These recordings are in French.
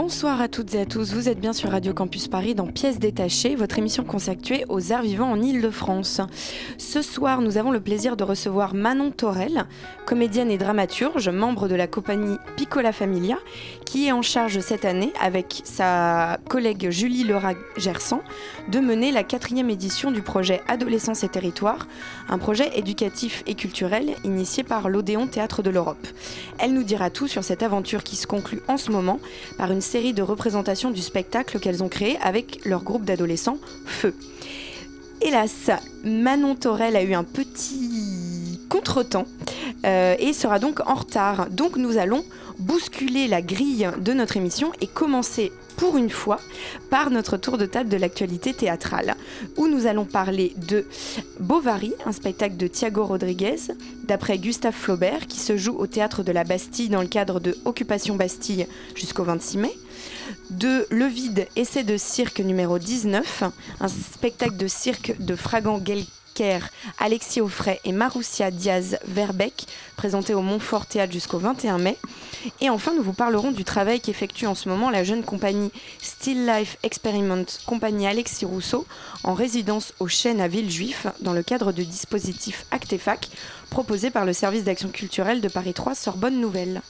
Bonsoir à toutes et à tous, vous êtes bien sur Radio Campus Paris dans Pièces détachées, votre émission consacrée aux arts vivants en Ile-de-France. Ce soir, nous avons le plaisir de recevoir Manon Torel, comédienne et dramaturge, membre de la compagnie Piccola Familia, qui est en charge cette année, avec sa collègue Julie Lerat-Gersan, de mener la quatrième édition du projet Adolescence et Territoire, un projet éducatif et culturel initié par l'Odéon Théâtre de l'Europe. Elle nous dira tout sur cette aventure qui se conclut en ce moment par une série de représentations du spectacle qu'elles ont créé avec leur groupe d'adolescents Feu. Hélas, Manon Torel a eu un petit contretemps euh, et sera donc en retard. Donc nous allons bousculer la grille de notre émission et commencer pour une fois par notre tour de table de l'actualité théâtrale, où nous allons parler de Bovary, un spectacle de Thiago Rodriguez, d'après Gustave Flaubert, qui se joue au théâtre de la Bastille dans le cadre de Occupation Bastille jusqu'au 26 mai. De Le Vide, essai de cirque numéro 19, un spectacle de cirque de Fragan Alexis Offray et Maroussia Diaz-Verbeck, présenté au Montfort Théâtre jusqu'au 21 mai. Et enfin, nous vous parlerons du travail qu'effectue en ce moment la jeune compagnie Still Life Experiment, compagnie Alexis Rousseau, en résidence au Chêne à Villejuif, dans le cadre du dispositif Actefac, proposé par le service d'action culturelle de Paris 3 Sorbonne Nouvelle.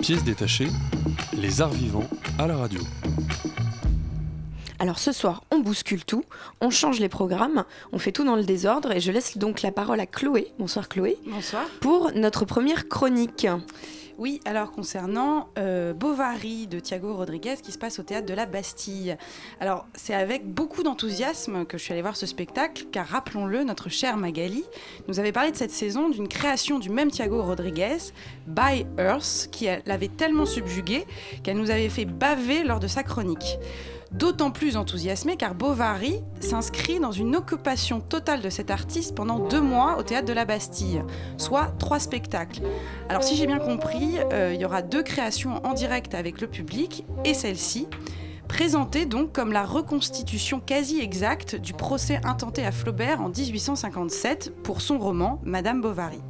Pièce détachée, les arts vivants à la radio. Alors ce soir, on bouscule tout, on change les programmes, on fait tout dans le désordre et je laisse donc la parole à Chloé. Bonsoir Chloé. Bonsoir. Pour notre première chronique. Oui, alors concernant euh, Bovary de Thiago Rodriguez qui se passe au théâtre de la Bastille. Alors c'est avec beaucoup d'enthousiasme que je suis allée voir ce spectacle car rappelons-le, notre chère Magali nous avait parlé de cette saison d'une création du même Thiago Rodriguez, By Earth, qui l'avait tellement subjuguée qu'elle nous avait fait baver lors de sa chronique. D'autant plus enthousiasmé car Bovary s'inscrit dans une occupation totale de cet artiste pendant deux mois au théâtre de la Bastille, soit trois spectacles. Alors si j'ai bien compris, euh, il y aura deux créations en direct avec le public et celle-ci, présentée donc comme la reconstitution quasi exacte du procès intenté à Flaubert en 1857 pour son roman Madame Bovary.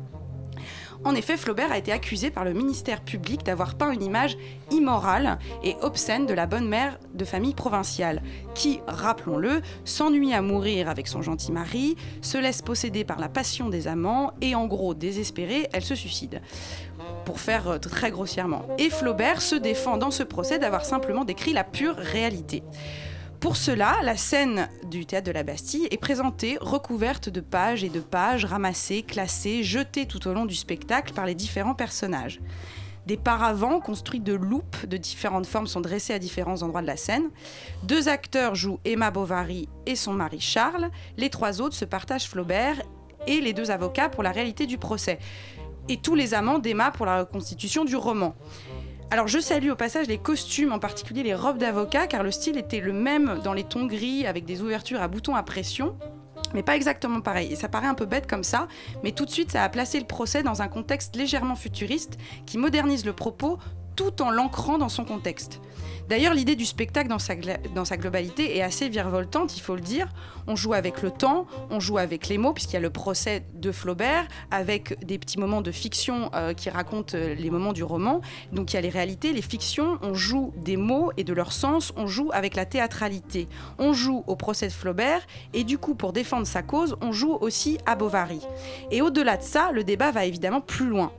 En effet, Flaubert a été accusé par le ministère public d'avoir peint une image immorale et obscène de la bonne mère de famille provinciale, qui, rappelons-le, s'ennuie à mourir avec son gentil mari, se laisse posséder par la passion des amants et, en gros, désespérée, elle se suicide. Pour faire euh, très grossièrement. Et Flaubert se défend dans ce procès d'avoir simplement décrit la pure réalité. Pour cela, la scène du théâtre de la Bastille est présentée recouverte de pages et de pages ramassées, classées, jetées tout au long du spectacle par les différents personnages. Des paravents construits de loupes de différentes formes sont dressés à différents endroits de la scène. Deux acteurs jouent Emma Bovary et son mari Charles. Les trois autres se partagent Flaubert et les deux avocats pour la réalité du procès. Et tous les amants d'Emma pour la reconstitution du roman. Alors je salue au passage les costumes, en particulier les robes d'avocat, car le style était le même dans les tons gris avec des ouvertures à boutons à pression. Mais pas exactement pareil. Et ça paraît un peu bête comme ça, mais tout de suite ça a placé le procès dans un contexte légèrement futuriste qui modernise le propos tout en l'ancrant dans son contexte. D'ailleurs, l'idée du spectacle dans sa, globalité est assez virevoltante, il faut le dire. On joue avec le temps, on joue avec les mots, puisqu'il y a le procès de Flaubert, avec des petits moments de fiction euh, qui racontent les moments du roman. Donc il y a les réalités, les fictions, on joue des mots et de leur sens, on joue avec la théâtralité. On joue au procès de Flaubert, et du coup, pour défendre sa cause, on joue aussi à Bovary. Et au-delà de ça, le débat va évidemment plus loin.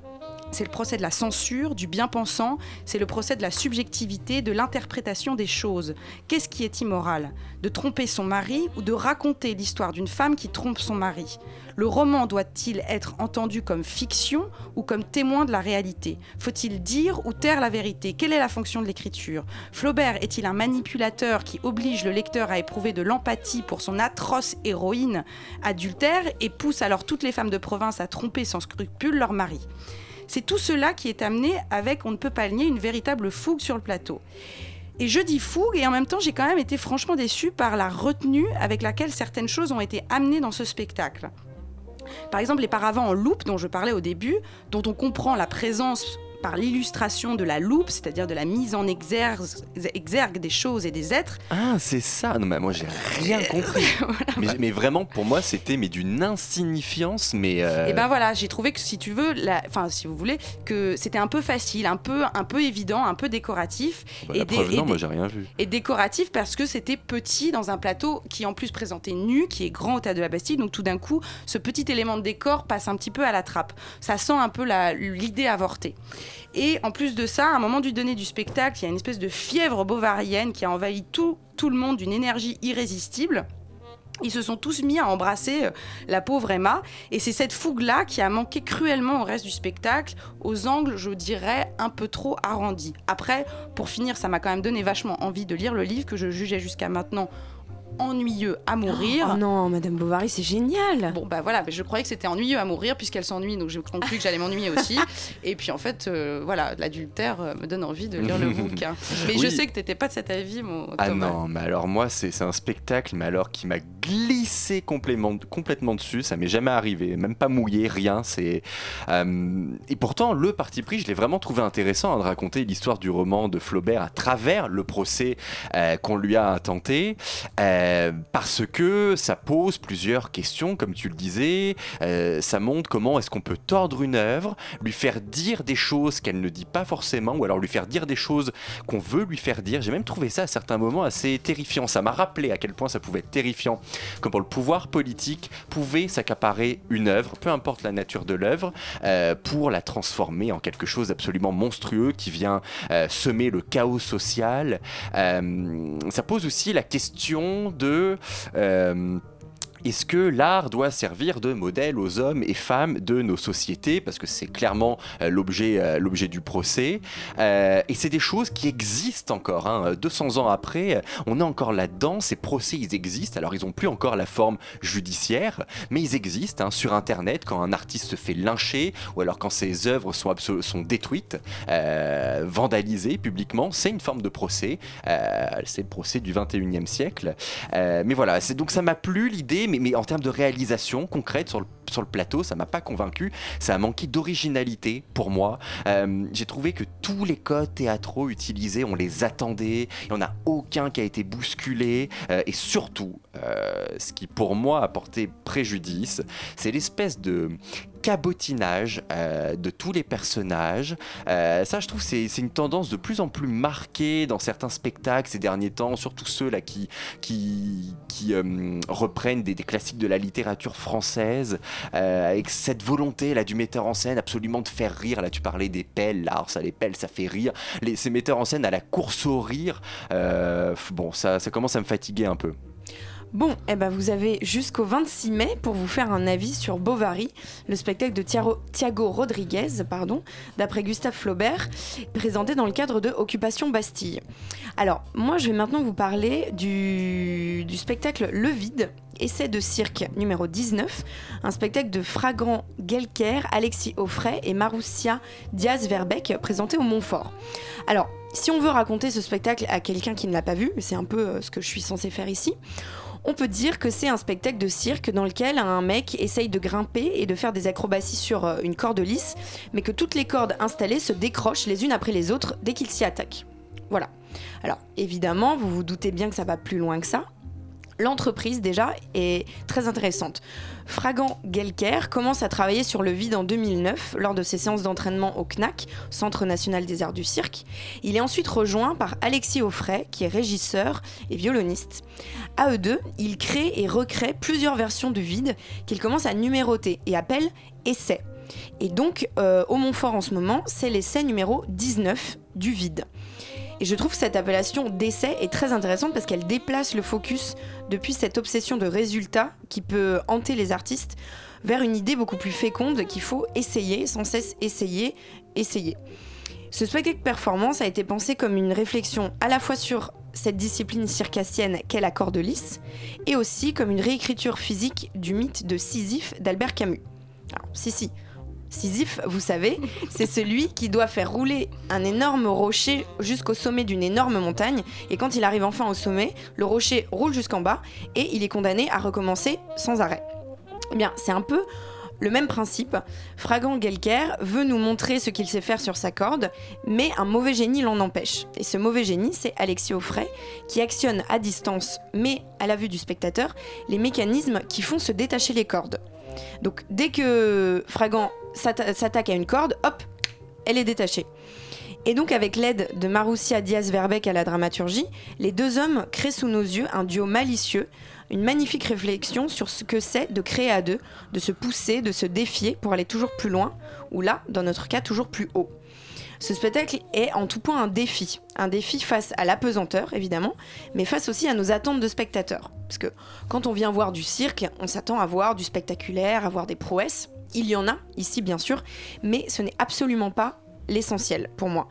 C'est le procès de la censure, du bien-pensant, c'est le procès de la subjectivité, de l'interprétation des choses. Qu'est-ce qui est immoral? De tromper son mari ou de raconter l'histoire d'une femme qui trompe son mari? Le roman doit-il être entendu comme fiction ou comme témoin de la réalité? Faut-il dire ou taire la vérité? Quelle est la fonction de l'écriture? Flaubert est-il un manipulateur qui oblige le lecteur à éprouver de l'empathie pour son atroce héroïne adultère et pousse alors toutes les femmes de province à tromper sans scrupule leur mari? C'est tout cela qui est amené avec, on ne peut pas le nier, une véritable fougue sur le plateau. Et je dis fougue, et en même temps, j'ai quand même été franchement déçue par la retenue avec laquelle certaines choses ont été amenées dans ce spectacle. Par exemple, les paravents en loupe dont je parlais au début, dont on comprend la présence par l'illustration de la loupe, c'est-à-dire de la mise en exergue, exergue des choses et des êtres. Ah, c'est ça. Non, mais moi, j'ai rien compris. mais, mais vraiment, pour moi, c'était mais d'une insignifiance, mais. euh, Et ben voilà, j'ai trouvé que si tu veux, enfin si vous voulez, que c'était un peu facile, un peu, un peu évident, un peu décoratif. bah, et la des- preuve, et non, des- moi, j'ai rien vu. Et décoratif parce que c'était petit dans un plateau qui en plus présentait nu, qui est grand au théâtre de la Bastille. Donc tout d'un coup, ce petit élément de décor passe un petit peu à la trappe. Ça sent un peu l'idée avortée. Et en plus de ça, à un moment du donné du spectacle, il y a une espèce de fièvre bovarienne qui a envahi tout, tout le monde d'une énergie irrésistible. Ils se sont tous mis à embrasser euh, la pauvre Emma. Et c'est cette fougue-là qui a manqué cruellement au reste du spectacle, aux angles, je dirais, un peu trop arrondis. Après, pour finir, ça m'a quand même donné vachement envie de lire le livre que je jugeais jusqu'à maintenant ennuyeux à mourir. Oh non, Madame Bovary, c'est génial. Bon bah voilà, mais je croyais que c'était ennuyeux à mourir puisqu'elle s'ennuie, donc j'ai conclu que j'allais m'ennuyer aussi. Et puis en fait, euh, voilà, l'adultère euh, me donne envie de lire le bouquin. Mais je sais que t'étais pas de cet avis, mon Ah Thomas. non, mais alors moi, c'est c'est un spectacle, mais alors qui m'a glissé complètement, complètement dessus. Ça m'est jamais arrivé, même pas mouillé, rien. C'est euh, et pourtant le parti pris, je l'ai vraiment trouvé intéressant hein, de raconter l'histoire du roman de Flaubert à travers le procès euh, qu'on lui a intenté, euh, parce que ça pose plusieurs questions, comme tu le disais. Euh, ça montre comment est-ce qu'on peut tordre une œuvre, lui faire dire des choses qu'elle ne dit pas forcément, ou alors lui faire dire des choses qu'on veut lui faire dire. J'ai même trouvé ça à certains moments assez terrifiant. Ça m'a rappelé à quel point ça pouvait être terrifiant, comment le pouvoir politique pouvait s'accaparer une œuvre, peu importe la nature de l'œuvre, euh, pour la transformer en quelque chose d'absolument monstrueux qui vient euh, semer le chaos social. Euh, ça pose aussi la question de... euh, est-ce que l'art doit servir de modèle aux hommes et femmes de nos sociétés? Parce que c'est clairement euh, l'objet euh, l'objet du procès. Euh, et c'est des choses qui existent encore. hein. 200 ans après, on est encore là-dedans. Ces procès, ils existent. Alors, ils n'ont plus encore la forme judiciaire, mais ils existent hein, sur Internet quand un artiste se fait lyncher ou alors quand ses œuvres sont, détruites, vandalisées publiquement. C'est une forme de procès. C'est le procès du 21e siècle. Mais voilà, c'est donc ça m'a plu l'idée, mais, en termes de réalisation concrète sur le, sur le plateau, ça m'a pas convaincu. Ça a manqué d'originalité pour moi. Euh, J'ai trouvé que tous les codes théâtraux utilisés, on les attendait. Il n'y en a aucun qui a été bousculé. Euh, et surtout, euh, ce qui pour moi a porté préjudice, c'est l'espèce de cabotinage euh, de tous les personnages. Euh, ça, je trouve, c'est une tendance de plus en plus marquée dans certains spectacles ces derniers temps, surtout ceux-là qui, qui, qui euh, reprennent des, classiques de la littérature française, avec cette volonté là du metteur en scène absolument de faire rire. Là, tu parlais des pelles, là, alors ça, les pelles, ça fait rire. Les, ces metteurs en scène à la course au rire, bon, ça, ça commence à me fatiguer un peu. Bon, eh ben vous avez jusqu'au 26 mai pour vous faire un avis sur Bovary, le spectacle de Thiago Rodriguez, pardon, d'après Gustave Flaubert, présenté dans le cadre de Occupation Bastille. Alors, moi je vais maintenant vous parler du, du spectacle Le Vide, essai de cirque numéro 19, un spectacle de Fragrant Gelker, Alexis Offray et Marussia Diaz-Verbeck, présenté au Montfort. Alors, si on veut raconter ce spectacle à quelqu'un qui ne l'a pas vu, c'est un peu euh, ce que je suis censée faire ici, on peut dire que c'est un spectacle de cirque dans lequel un mec essaye de grimper et de faire des acrobaties sur euh, une corde lisse, mais que toutes les cordes installées se décrochent les unes après les autres dès qu'il s'y attaque. Voilà. Alors évidemment, vous vous doutez bien que ça va plus loin que ça. L'entreprise déjà est très intéressante. Fragant Gelker commence à travailler sur le vide en 2009 lors de ses séances d'entraînement au CNAC, Centre national des arts du cirque. Il est ensuite rejoint par Alexis Offray, qui est régisseur et violoniste. À eux deux, ils créent et recréent plusieurs versions du vide qu'ils commencent à numéroter et appellent essais. Et donc, euh, au Montfort en ce moment, c'est l'essai numéro 19 du vide. Et je trouve cette appellation d'essai est très intéressante parce qu'elle déplace le focus depuis cette obsession de résultat qui peut hanter les artistes vers une idée beaucoup plus féconde qu'il faut essayer, sans cesse essayer, essayer. Ce spectacle performance a été pensé comme une réflexion à la fois sur cette discipline circassienne qu'est la corde lisse et aussi comme une réécriture physique du mythe de Sisyphe d'Albert Camus. Alors, si, si, Sisyphe, vous savez, c'est celui qui doit faire rouler un énorme rocher jusqu'au sommet d'une énorme montagne. Et quand il arrive enfin au sommet, le rocher roule jusqu'en bas et il est condamné à recommencer sans arrêt. Eh bien, c'est un peu le même principe. Fragan Gelker veut nous montrer ce qu'il sait faire sur sa corde, mais un mauvais génie l'en empêche. Et ce mauvais génie, c'est Alexis Offray, qui actionne à distance, mais à la vue du spectateur, les mécanismes qui font se détacher les cordes. Donc dès que Fragan s'attaque à une corde, hop, elle est détachée. Et donc avec l'aide de Marussia Diaz-Verbeck à la dramaturgie, les deux hommes créent sous nos yeux un duo malicieux, une magnifique réflexion sur ce que c'est de créer à deux, de se pousser, de se défier pour aller toujours plus loin, ou là, dans notre cas, toujours plus haut. Ce spectacle est en tout point un défi. Un défi face à l'apesanteur, évidemment, mais face aussi à nos attentes de spectateurs. Parce que quand on vient voir du cirque, on s'attend à voir du spectaculaire, à voir des prouesses. Il y en a, ici bien sûr, mais ce n'est absolument pas l'essentiel pour moi.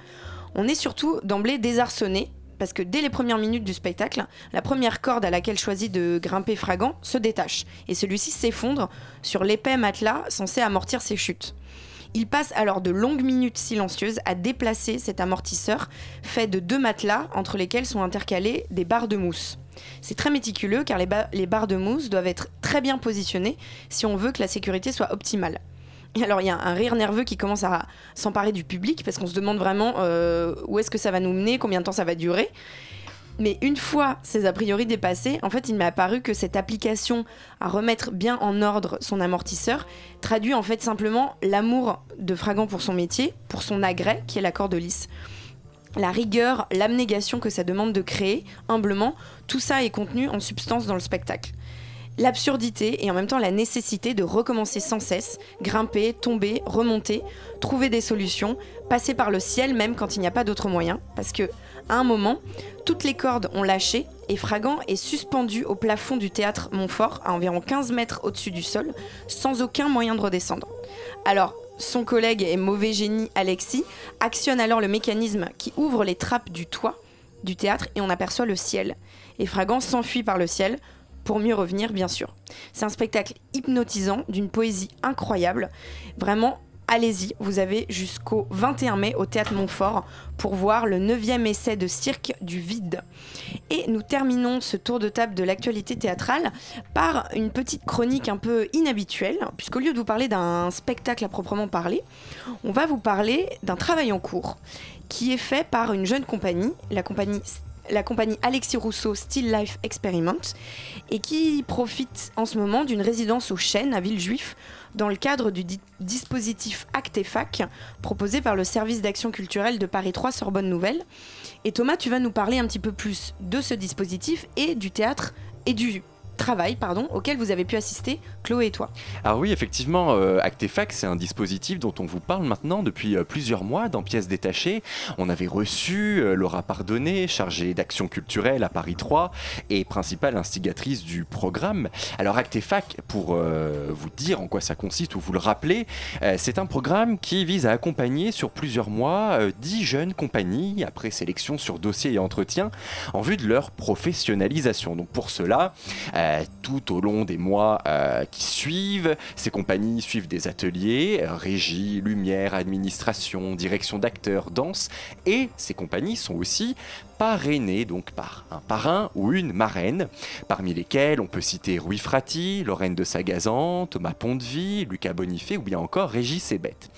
On est surtout d'emblée désarçonné parce que dès les premières minutes du spectacle, la première corde à laquelle choisit de grimper Fragan se détache et celui-ci s'effondre sur l'épais matelas censé amortir ses chutes. Il passe alors de longues minutes silencieuses à déplacer cet amortisseur fait de deux matelas entre lesquels sont intercalées des barres de mousse. C'est très méticuleux car les, ba- les barres de mousse doivent être très bien positionnées si on veut que la sécurité soit optimale. Et alors il y a un rire nerveux qui commence à s'emparer du public parce qu'on se demande vraiment euh, où est-ce que ça va nous mener, combien de temps ça va durer. Mais une fois ces a priori dépassés, en fait, il m'est apparu que cette application à remettre bien en ordre son amortisseur traduit en fait simplement l'amour de Fragan pour son métier, pour son agrès qui est la corde lisse. La rigueur, l'abnégation que ça demande de créer, humblement, tout ça est contenu en substance dans le spectacle. L'absurdité et en même temps la nécessité de recommencer sans cesse, grimper, tomber, remonter, trouver des solutions, passer par le ciel même quand il n'y a pas d'autre moyen, parce que à un moment, toutes les cordes ont lâché et Fragan est suspendu au plafond du théâtre Montfort, à environ 15 mètres au-dessus du sol, sans aucun moyen de redescendre. Alors, son collègue et mauvais génie Alexis actionne alors le mécanisme qui ouvre les trappes du toit du théâtre et on aperçoit le ciel. Et Fragan s'enfuit par le ciel pour mieux revenir, bien sûr. C'est un spectacle hypnotisant, d'une poésie incroyable. Vraiment, allez-y, vous avez jusqu'au 21 mai au Théâtre Montfort pour voir le 9e essai de cirque du vide. Et nous terminons ce tour de table de l'actualité théâtrale par une petite chronique un peu inhabituelle, puisqu'au lieu de vous parler d'un spectacle à proprement parler, on va vous parler d'un travail en cours qui est fait par une jeune compagnie, la compagnie la compagnie Alexis Rousseau Still Life Experiment et qui profite en ce moment d'une résidence au Chêne à Villejuif dans le cadre du di- dispositif Actefac proposé par le service d'action culturelle de Paris 3 Sorbonne Nouvelle. Et Thomas, tu vas nous parler un petit peu plus de ce dispositif et du théâtre et du travail pardon, auquel vous avez pu assister, Chloé et toi. Alors oui, effectivement, euh, c'est un dispositif dont on vous parle maintenant depuis euh, plusieurs mois dans Pièces détachées. On avait reçu euh, Laura Pardonnet, chargée d'action culturelle à Paris 3 et principale instigatrice du programme. Alors Actefac, pour euh, vous dire en quoi ça consiste ou vous le rappeler, c'est un programme qui vise à accompagner sur plusieurs mois euh, 10 jeunes compagnies après sélection sur dossier et entretien en vue de leur professionnalisation. Donc pour cela, tout au long des mois euh, qui suivent, ces compagnies suivent des ateliers, euh, régie, lumière, administration, direction d'acteurs, danse, et ces compagnies sont aussi parrainées donc par un parrain ou une marraine, parmi lesquels on peut citer Rui Frati, Lorraine de Sagazan, Thomas Pondevie, Lucas Bonifay ou bien encore Régis Sebette.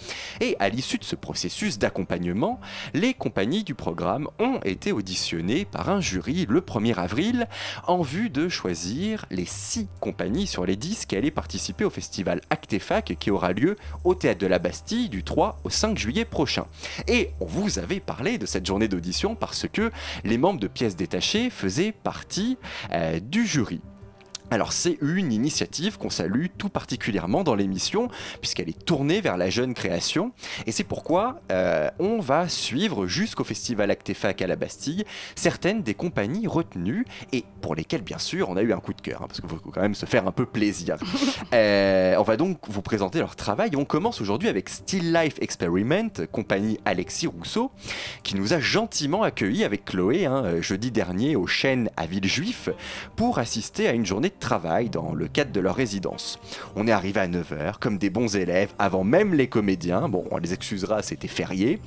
Et à l'issue de ce processus d'accompagnement, les compagnies du programme ont été auditionnées par un jury le 1er avril en vue de choisir les 6 compagnies sur les 10 qui allaient participer au festival Actefac qui aura lieu au Théâtre de la Bastille du 3 au 5 juillet prochain. Et on vous avait parlé de cette journée d'audition parce que les membres de pièces détachées faisaient partie euh, du jury. Alors c'est une initiative qu'on salue tout particulièrement dans l'émission puisqu'elle est tournée vers la jeune création et c'est pourquoi euh, on va suivre jusqu'au festival Actefac à la Bastille certaines des compagnies retenues et pour lesquelles bien sûr on a eu un coup de cœur hein, parce qu'il faut quand même se faire un peu plaisir. Euh, on va donc vous présenter leur travail et on commence aujourd'hui avec Still Life Experiment, compagnie Alexis Rousseau qui nous a gentiment accueillis avec Chloé hein, jeudi dernier au Chêne à Villejuif pour assister à une journée travail dans le cadre de leur résidence. On est arrivé à 9h, comme des bons élèves, avant même les comédiens. Bon, on les excusera, c'était férié.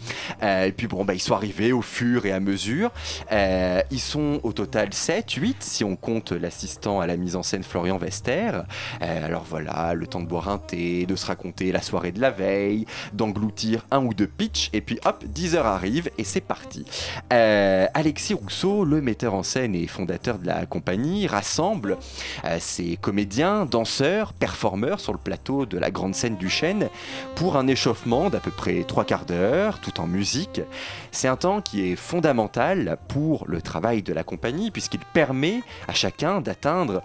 Euh, et puis bon, bah, ils sont arrivés au fur et à mesure. Euh, ils sont au total 7, 8, si on compte l'assistant à la mise en scène Florian Vester. Euh, alors voilà, le temps de boire un thé, de se raconter la soirée de la veille, d'engloutir un ou deux pitchs, et puis hop, 10 heures arrivent et c'est parti. Alexis Rousseau, le metteur en scène et fondateur de la compagnie, rassemble ses comédiens, danseurs, performeurs sur le plateau de la grande scène du chêne pour un échauffement d'à peu près trois quarts d'heure, tout en musique. C'est un temps qui est fondamental pour le travail de la compagnie puisqu'il permet à chacun d'atteindre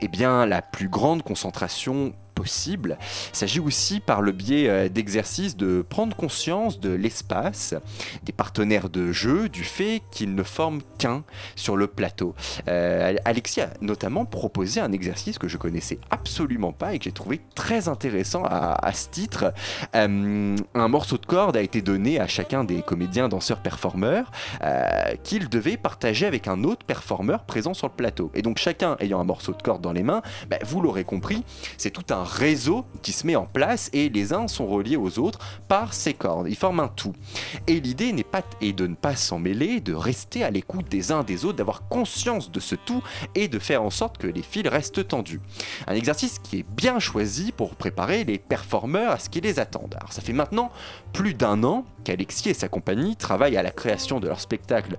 eh bien, la plus grande concentration possible. Il s'agit aussi par le biais euh, d'exercices de prendre conscience de l'espace, des partenaires de jeu, du fait qu'ils ne forment qu'un sur le plateau. Euh, Alexis a notamment proposé un exercice que je connaissais absolument pas et que j'ai trouvé très intéressant à, ce titre. Euh, un morceau de corde a été donné à chacun des comédiens, danseurs, performeurs euh, qu'ils devaient partager avec un autre performeur présent sur le plateau. Et donc chacun ayant un morceau de corde dans les mains, bah, vous l'aurez compris, c'est tout un réseau qui se met en place et les uns sont reliés aux autres par ces cordes. Ils forment un tout. Et l'idée n'est pas est de ne pas s'en mêler, de rester à l'écoute des uns des autres, d'avoir conscience de ce tout et de faire en sorte que les fils restent tendus. Un exercice qui est bien choisi pour préparer les performeurs à ce qui les attend. Alors ça fait maintenant plus d'un an qu'Alexis et sa compagnie travaillent à la création de leur spectacle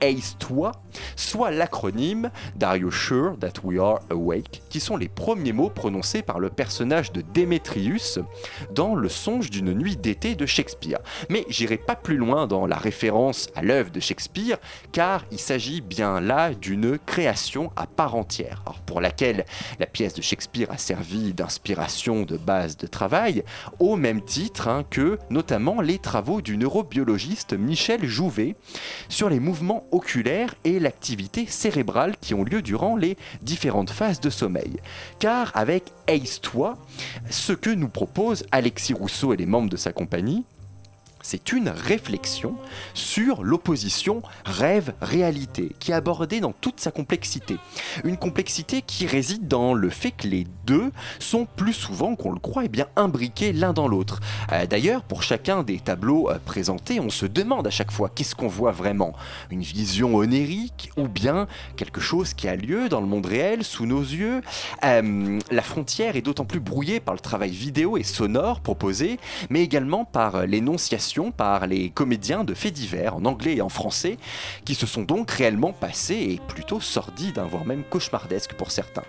Ace-toi, soit l'acronyme d'Are you sure that we are awake, qui sont les premiers mots prononcés par le personnage de Démétrius dans Le songe d'une nuit d'été de Shakespeare. Mais j'irai pas plus loin dans la référence à l'œuvre de Shakespeare, car il s'agit bien là d'une création à part entière, pour laquelle la pièce de Shakespeare a servi d'inspiration de base de travail, au même titre hein, que notamment les travaux du neurobiologiste Michel Jouvet sur les mouvements oculaire et l'activité cérébrale qui ont lieu durant les différentes phases de sommeil. Car avec Ace-toi, ce que nous propose Alexis Rousseau et les membres de sa compagnie, c'est une réflexion sur l'opposition rêve-réalité, qui est abordée dans toute sa complexité. Une complexité qui réside dans le fait que les deux sont plus souvent qu'on le croit et bien imbriqués l'un dans l'autre. Euh, D'ailleurs, pour chacun des tableaux euh, présentés, on se demande à chaque fois qu'est-ce qu'on voit vraiment? Une vision onérique ou bien quelque chose qui a lieu dans le monde réel sous nos yeux? Euh, La frontière est d'autant plus brouillée par le travail vidéo et sonore proposé, mais également par euh, par les comédiens de faits divers en anglais et en français, qui se sont donc réellement passés et plutôt sordides, voire même cauchemardesques pour certains.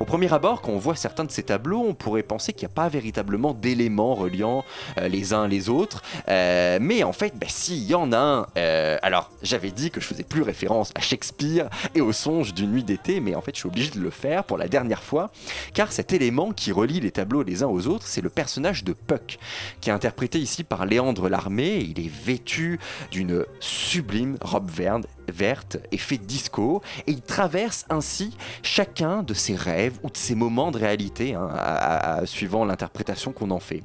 Au premier abord, quand on voit certains de ces tableaux, on pourrait penser qu'il n'y a pas véritablement d'éléments reliant euh, les uns les autres, Euh, mais en fait, bah, si, il y en a un. Euh, alors, j'avais dit que je faisais plus référence à Shakespeare et au songe d'une nuit d'été, mais en fait, je suis obligé de le faire pour la dernière fois, car cet élément qui relie les tableaux les uns aux autres, c'est le personnage de Puck, qui est interprété ici par Léandre Il est vêtu d'une sublime robe verte, verte et fait disco, et il traverse ainsi chacun de ses rêves ou de ses moments de réalité, hein, suivant l'interprétation qu'on en fait.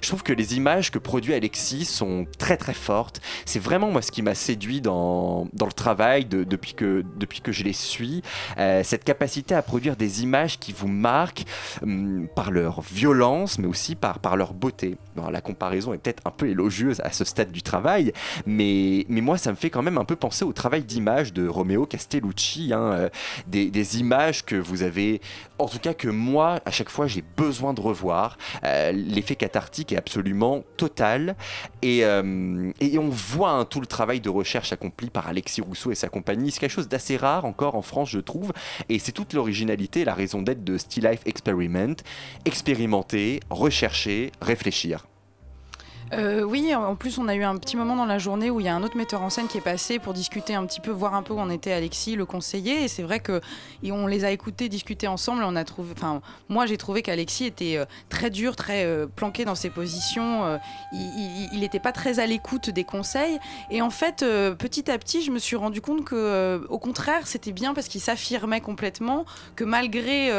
Je trouve que les images que produit Alexis sont très très fortes. C'est vraiment moi ce qui m'a séduit dans, dans le travail de- depuis, que, depuis que je les suis. Euh, cette capacité à produire des images qui vous marquent hum, par leur violence, mais aussi par, par leur beauté. La comparaison est peut-être un peu élogieuse à ce stade du travail, mais, mais moi ça me fait quand même un peu penser au travail d'image de Romeo Castellucci, hein, euh, des, images que vous avez, en tout cas que moi, à chaque fois, j'ai besoin de revoir. Euh, L'effet cathartique est absolument total, et, euh, on voit hein, tout le travail de recherche accompli par Alexis Rousseau et sa compagnie. C'est quelque chose d'assez rare encore en France, je trouve, et c'est toute l'originalité, la raison d'être de Still Life Experiment. Expérimenter, rechercher, réfléchir. Euh, oui, en plus on a eu un petit moment dans la journée où il y a un autre metteur en scène qui est passé pour discuter un petit peu, voir un peu où en était Alexis, le conseiller. Et c'est vrai que on les a écoutés discuter ensemble. On a trouvé, moi j'ai trouvé qu'Alexis était euh, très dur, très euh, planqué dans ses positions. il n'était pas très à l'écoute des conseils. Et en fait, petit à petit, je me suis rendu compte que, au contraire, c'était bien parce qu'il s'affirmait complètement, que malgré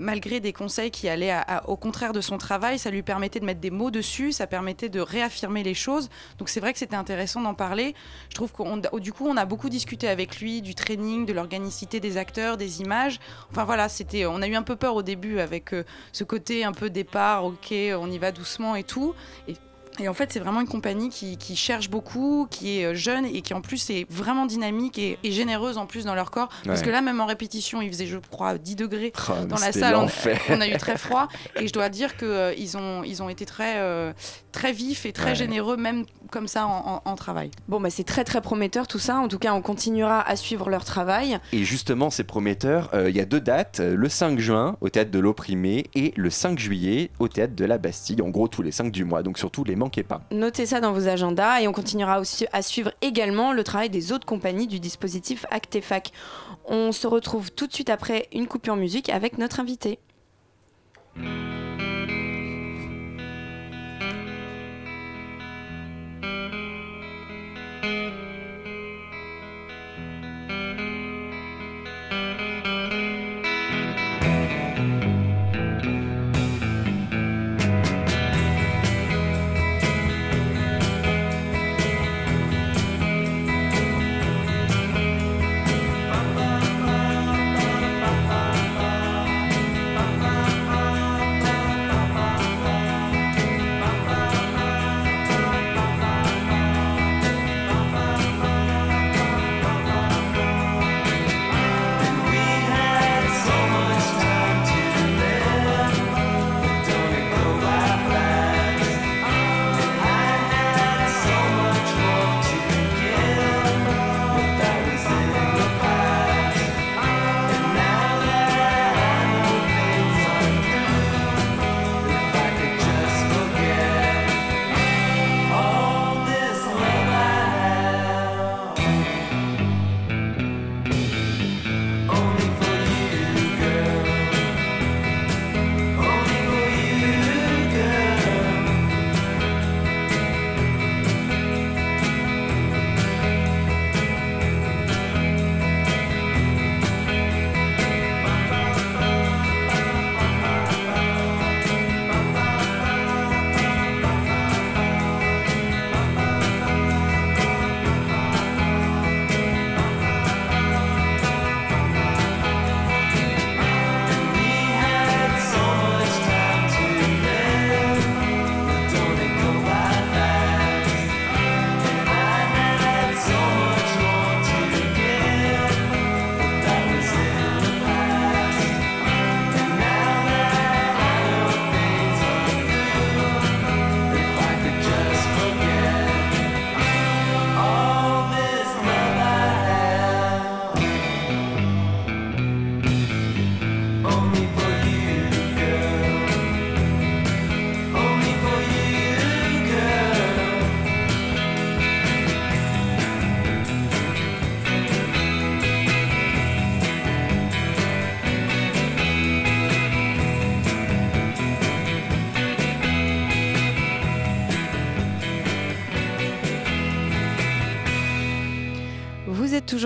malgré des conseils qui allaient au contraire de son travail, ça lui permettait de mettre des mots dessus, ça permettait de réaffirmer les choses. Donc c'est vrai que c'était intéressant d'en parler. Je trouve que du coup, on a beaucoup discuté avec lui du training, de l'organicité des acteurs, des images. Enfin voilà, c'était, on a eu un peu peur au début avec euh, ce côté un peu départ, ok, on y va doucement et tout. Et et en fait, c'est vraiment une compagnie qui, cherche beaucoup, qui est euh, jeune et qui en plus est vraiment dynamique et, généreuse en plus dans leur corps. Parce que là, même en répétition, il faisait, je crois, 10 degrés oh, dans la salle. On, a eu très froid. Et je dois dire qu'ils euh, ont, ils ont été très, euh, très vifs et très généreux, même comme ça en, travail. Bon, bah, c'est très très prometteur tout ça. En tout cas, on continuera à suivre leur travail. Et justement, c'est prometteur. Il y a deux dates le 5 juin au théâtre de l'Opprimé et le 5 juillet au théâtre de la Bastille. En gros, tous les 5 du mois. Donc, surtout, les pas. Notez ça dans vos agendas et on continuera aussi à suivre également le travail des autres compagnies du dispositif Actefac. On se retrouve tout de suite après une coupure musique avec notre invité.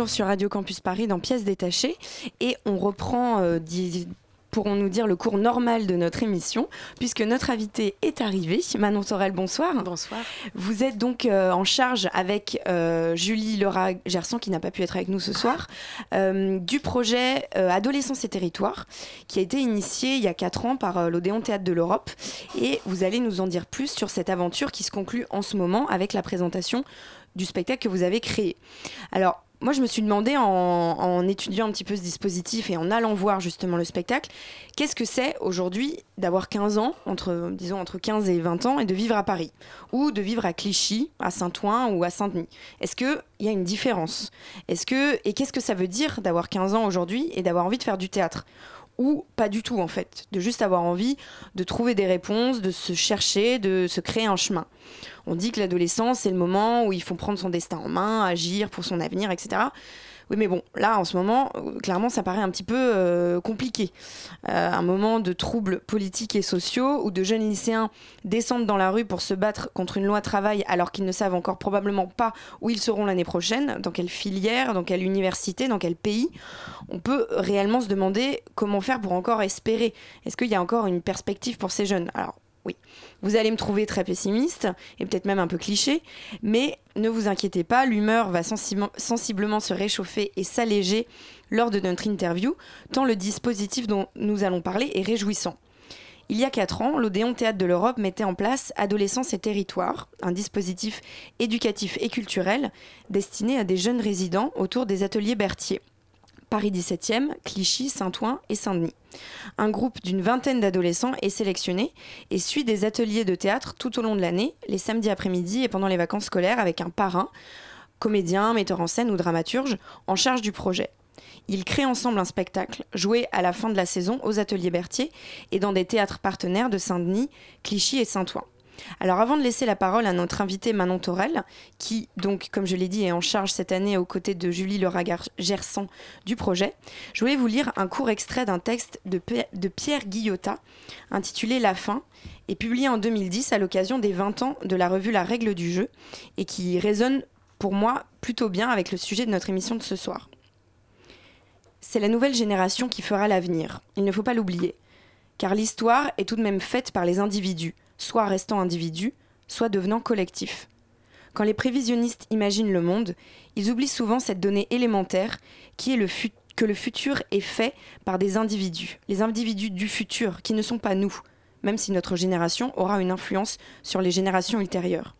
Toujours sur Radio Campus Paris dans Pièces détachées et on reprend, euh, pourrons-nous dire, le cours normal de notre émission puisque notre invité est arrivé. Manon Torel, bonsoir. Bonsoir. Vous êtes donc euh, en charge avec euh, Julie Laura Gerson qui n'a pas pu être avec nous ce soir du projet Adolescence et Territoire qui a été initié il y a 4 ans par l'Odéon Théâtre de l'Europe et vous allez nous en dire plus sur cette aventure qui se conclut en ce moment avec la présentation du spectacle que vous avez créé. Alors, moi, je me suis demandé en, étudiant un petit peu ce dispositif et en allant voir justement le spectacle, qu'est-ce que c'est aujourd'hui d'avoir 15 ans, entre, disons entre 15 et 20 ans, et de vivre à Paris, ou de vivre à Clichy, à Saint-Ouen ou à Saint-Denis? Est-ce qu'il y a une différence? Et qu'est-ce que ça veut dire d'avoir 15 ans aujourd'hui et d'avoir envie de faire du théâtre? Ou pas du tout en fait, de juste avoir envie de trouver des réponses, de se chercher, de se créer un chemin. On dit que l'adolescence, c'est le moment où il faut prendre son destin en main, agir pour son avenir, etc. Oui, mais bon, là, en ce moment, euh, clairement, ça paraît un petit peu euh, compliqué. Euh, un moment de troubles politiques et sociaux où de jeunes lycéens descendent dans la rue pour se battre contre une loi travail alors qu'ils ne savent encore probablement pas où ils seront l'année prochaine, dans quelle filière, dans quelle université, dans quel pays. On peut réellement se demander comment faire pour encore espérer. Est-ce qu'il y a encore une perspective pour ces jeunes? Oui. Vous allez me trouver très pessimiste et peut-être même un peu cliché, mais ne vous inquiétez pas, l'humeur va sensiblement se réchauffer et s'alléger lors de notre interview, tant le dispositif dont nous allons parler est réjouissant. Il y a quatre ans, l'Odéon Théâtre de l'Europe mettait en place Adolescence et Territoire, un dispositif éducatif et culturel destiné à des jeunes résidents autour des ateliers Berthier. Paris 17e, Clichy, Saint-Ouen et Saint-Denis. Un groupe d'une vingtaine d'adolescents est sélectionné et suit des ateliers de théâtre tout au long de l'année, les samedis après-midi et pendant les vacances scolaires avec un parrain, comédien, metteur en scène ou dramaturge, en charge du projet. Ils créent ensemble un spectacle, joué à la fin de la saison aux ateliers Berthier et dans des théâtres partenaires de Saint-Denis, Clichy et Saint-Ouen. Alors avant de laisser la parole à notre invité Manon Torel, qui donc comme je l'ai dit est en charge cette année aux côtés de Julie Laura-Gersan du projet, je voulais vous lire un court extrait d'un texte de, de Pierre Guillotat intitulé La fin et publié en 2010 à l'occasion des 20 ans de la revue La règle du jeu et qui résonne pour moi plutôt bien avec le sujet de notre émission de ce soir. C'est la nouvelle génération qui fera l'avenir, il ne faut pas l'oublier. Car l'histoire est tout de même faite par les individus, soit restant individus, soit devenant collectifs. Quand les prévisionnistes imaginent le monde, ils oublient souvent cette donnée élémentaire qui est que le futur est fait par des individus, les individus du futur, qui ne sont pas nous, même si notre génération aura une influence sur les générations ultérieures.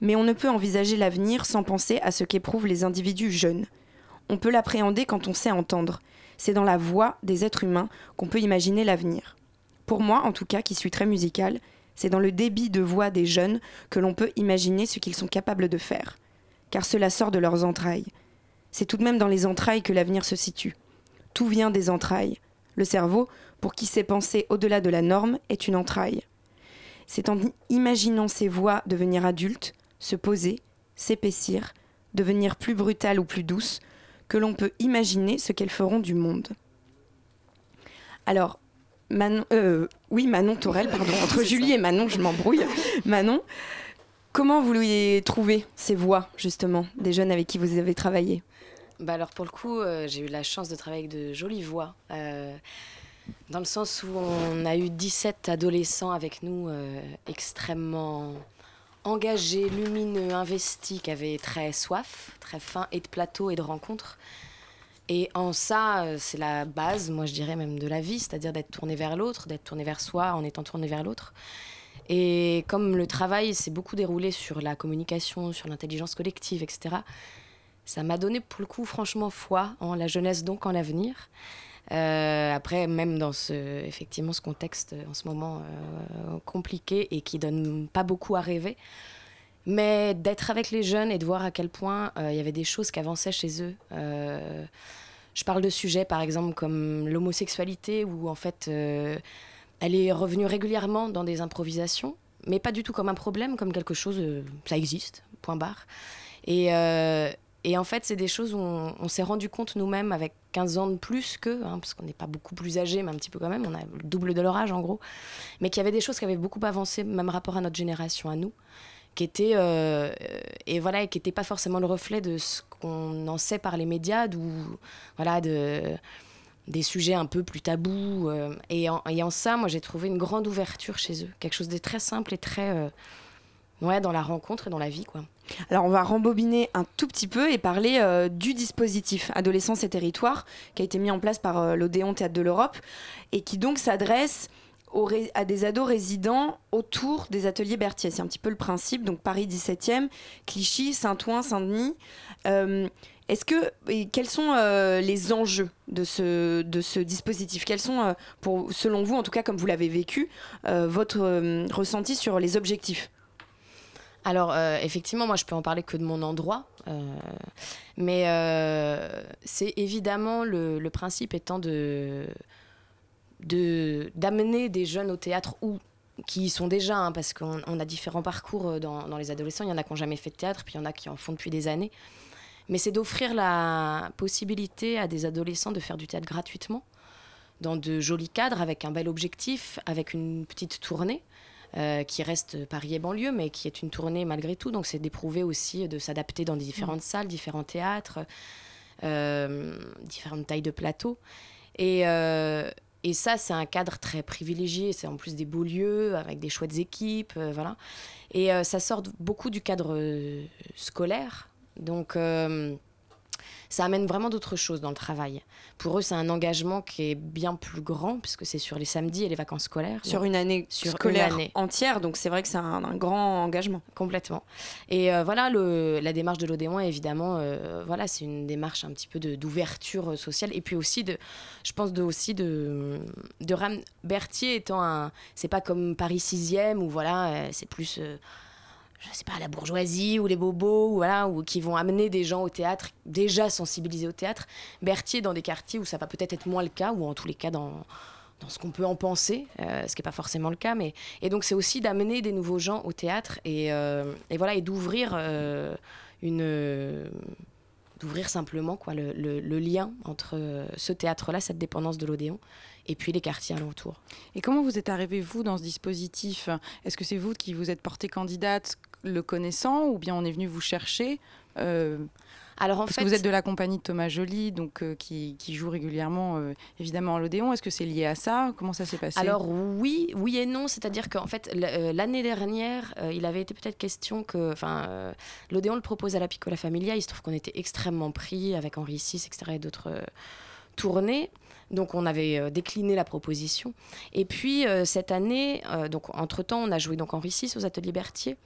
Mais on ne peut envisager l'avenir sans penser à ce qu'éprouvent les individus jeunes, on peut l'appréhender quand on sait entendre. C'est dans la voix des êtres humains qu'on peut imaginer l'avenir. Pour moi, en tout cas, qui suis très musicale, c'est dans le débit de voix des jeunes que l'on peut imaginer ce qu'ils sont capables de faire. Car cela sort de leurs entrailles. C'est tout de même dans les entrailles que l'avenir se situe. Tout vient des entrailles. Le cerveau, pour qui sait penser au-delà de la norme, est une entraille. C'est en imaginant ces voix devenir adultes, se poser, s'épaissir, devenir plus brutales ou plus douces, que l'on peut imaginer ce qu'elles feront du monde. Alors, Manon, euh, oui, Manon Torel, pardon, entre Julie et Manon, je m'embrouille. Manon, comment vous vouliez trouver ces voix, justement, des jeunes avec qui vous avez travaillé? Bah alors pour le coup, euh, j'ai eu la chance de travailler avec de jolies voix, euh, dans le sens où on a eu 17 adolescents avec nous extrêmement engagé, lumineux, investi, qui avait très soif, très faim, et de plateau et de rencontres. Et en ça, euh, c'est la base, moi je dirais même de la vie, c'est-à-dire d'être tourné vers l'autre, d'être tourné vers soi en étant tourné vers l'autre. Et comme le travail s'est beaucoup déroulé sur la communication, sur l'intelligence collective, etc., ça m'a donné pour le coup franchement foi en la jeunesse, donc en l'avenir. Euh, après, même dans ce, effectivement, ce contexte en ce moment euh, compliqué et qui donne pas beaucoup à rêver, mais d'être avec les jeunes et de voir à quel point euh, il y avait des choses qui avançaient chez eux. Je parle de sujets, par exemple, comme l'homosexualité, où en fait, elle est revenue régulièrement dans des improvisations, mais pas du tout comme un problème, comme quelque chose, ça existe, point barre. Et, et en fait, c'est des choses où on, s'est rendu compte nous-mêmes avec 15 ans de plus qu'eux, hein, parce qu'on n'est pas beaucoup plus âgés, mais un petit peu quand même, on a le double de leur âge en gros, mais qu'il y avait des choses qui avaient beaucoup avancé, même rapport à notre génération, à nous, qui étaient, euh, et voilà, qui n'étaient pas forcément le reflet de ce qu'on en sait par les médias, voilà, de, des sujets un peu plus tabous. Euh, et, en, et, en, ça, moi, j'ai trouvé une grande ouverture chez eux, quelque chose de très simple et très, euh, ouais, dans la rencontre et dans la vie, quoi. Alors on va rembobiner un tout petit peu et parler du dispositif Adolescence et Territoire qui a été mis en place par l'Odéon Théâtre de l'Europe et qui donc s'adresse à des ados résidents autour des ateliers Berthier. C'est un petit peu le principe, donc Paris 17e, Clichy, Saint-Ouen, Saint-Denis. Euh, est-ce que, quels sont les enjeux de ce, de ce dispositif? Quels sont, pour, selon vous, en tout cas comme vous l'avez vécu, votre ressenti sur les objectifs? Alors, euh, effectivement, moi, je peux en parler que de mon endroit. Euh, mais euh, c'est évidemment le, principe étant de d'amener des jeunes au théâtre ou qui y sont déjà, hein, parce qu'on a différents parcours dans, dans, les adolescents. Il y en a qui n'ont jamais fait de théâtre, puis il y en a qui en font depuis des années. Mais c'est d'offrir la possibilité à des adolescents de faire du théâtre gratuitement, dans de jolis cadres, avec un bel objectif, avec une petite tournée. Euh, qui reste Paris et banlieue, mais qui est une tournée malgré tout. Donc c'est d'éprouver aussi de s'adapter dans différentes salles, différents théâtres, euh, différentes tailles de plateaux. Et, euh, et ça, c'est un cadre très privilégié. C'est en plus des beaux lieux avec des chouettes équipes, euh, voilà. Et euh, ça sort beaucoup du cadre euh, scolaire. Donc, ça amène vraiment d'autres choses dans le travail. Pour eux, c'est un engagement qui est bien plus grand, puisque c'est sur les samedis et les vacances scolaires. Sur une année Sur une scolaire année. entière, donc c'est vrai que c'est un, un grand engagement. Complètement. Et euh, voilà, le, la démarche de l'Odéon, évidemment, euh, voilà, c'est une démarche un petit peu d'ouverture sociale. Et puis aussi, de, je pense de, aussi de, de ram- Berthier étant un. C'est pas comme Paris 6e, où voilà, euh, c'est plus. euh, je sais pas, la bourgeoisie ou les bobos, ou voilà, ou qui vont amener des gens au théâtre, déjà sensibilisés au théâtre. Berthier, dans des quartiers où ça va peut-être être moins le cas, ou en tous les cas dans, dans ce qu'on peut en penser, euh, ce qui n'est pas forcément le cas. Mais... Et donc, c'est aussi d'amener des nouveaux gens au théâtre et, euh, voilà, et d'ouvrir euh, une. d'ouvrir simplement quoi, le, lien entre ce théâtre-là, cette dépendance de l'Odéon, et puis les quartiers alentours. Et comment vous êtes arrivé, vous, dans ce dispositif? Est-ce que c'est vous qui vous êtes portée candidate le connaissant ou bien on est venu vous chercher Euh, Alors en Parce fait, que vous êtes de la compagnie de Thomas Joly, donc euh, qui, qui joue régulièrement euh, évidemment à l'Odéon. Est-ce que c'est lié à ça? Comment ça s'est passé? Alors oui, oui et non, c'est-à-dire qu'en fait l'année dernière, euh, il avait été peut-être question que, enfin, l'Odéon le propose à la Piccola Familia. Il se trouve qu'on était extrêmement pris avec Henri VI, etc. et d'autres tournées. Donc on avait euh, décliné la proposition. Et puis euh, cette année, euh, donc entre temps, on a joué donc Henri VI aux Ateliers Berthier.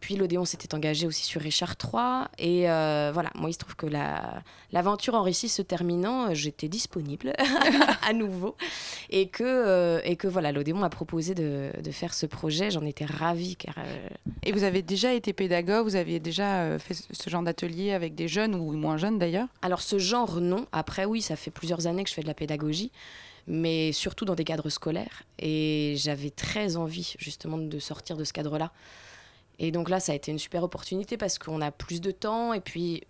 Puis l'Odéon s'était engagé aussi sur Richard III. Et euh, voilà, moi, il se trouve que la- l'aventure Henri VI se terminant, euh, j'étais disponible à nouveau. Et que, euh, et que voilà, l'Odéon m'a proposé de, de faire ce projet. J'en étais ravie. Car, euh, Et vous avez déjà été pédagogue, vous aviez déjà fait ce genre d'atelier avec des jeunes ou moins jeunes d'ailleurs? Alors ce genre, non. Après, oui, ça fait plusieurs années que je fais de la pédagogie, mais surtout dans des cadres scolaires. Et j'avais très envie justement de sortir de ce cadre-là. Et donc là, ça a été une super opportunité parce qu'on a plus de temps. Et puis,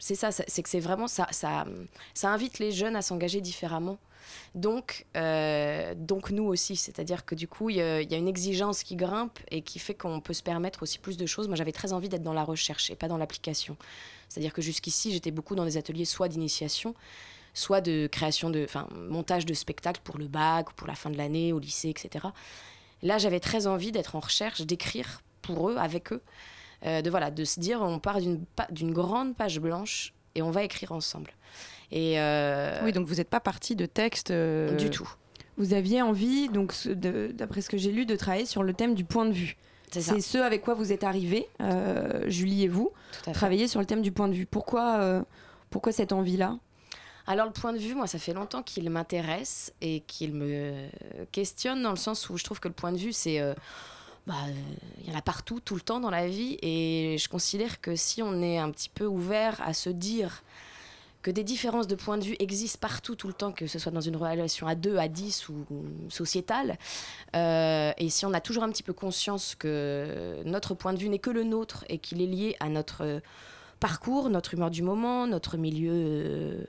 c'est ça, c'est que c'est vraiment ça, ça, invite les jeunes à s'engager différemment. Donc, euh, donc nous aussi, c'est-à-dire que du coup, il y, a une exigence qui grimpe et qui fait qu'on peut se permettre aussi plus de choses. Moi, j'avais très envie d'être dans la recherche et pas dans l'application. C'est-à-dire que jusqu'ici, j'étais beaucoup dans des ateliers soit d'initiation, soit de création de, enfin, montage de spectacles pour le bac ou pour la fin de l'année au lycée, etc. Là, j'avais très envie d'être en recherche, d'écrire pour eux, avec eux, euh, de voilà, de se dire, on part d'une grande page blanche et on va écrire ensemble. Et euh, Oui, donc vous n'êtes pas parti de texte euh, du tout. Vous aviez envie, donc d'après ce que j'ai lu, de travailler sur le thème du point de vue. C'est ce avec quoi vous êtes arrivés, Julie et vous, travailler sur le thème du point de vue. Pourquoi, pourquoi cette envie-là? Alors le point de vue, moi, ça fait longtemps qu'il m'intéresse et qu'il me questionne dans le sens où je trouve que le point de vue, c'est... euh, bah, euh, il y en a partout, tout le temps dans la vie. Et je considère que si on est un petit peu ouvert à se dire que des différences de point de vue existent partout, tout le temps, que ce soit dans une relation à deux, à dix ou sociétale, euh, et si on a toujours un petit peu conscience que notre point de vue n'est que le nôtre et qu'il est lié à notre euh, parcours, notre humeur du moment, notre milieu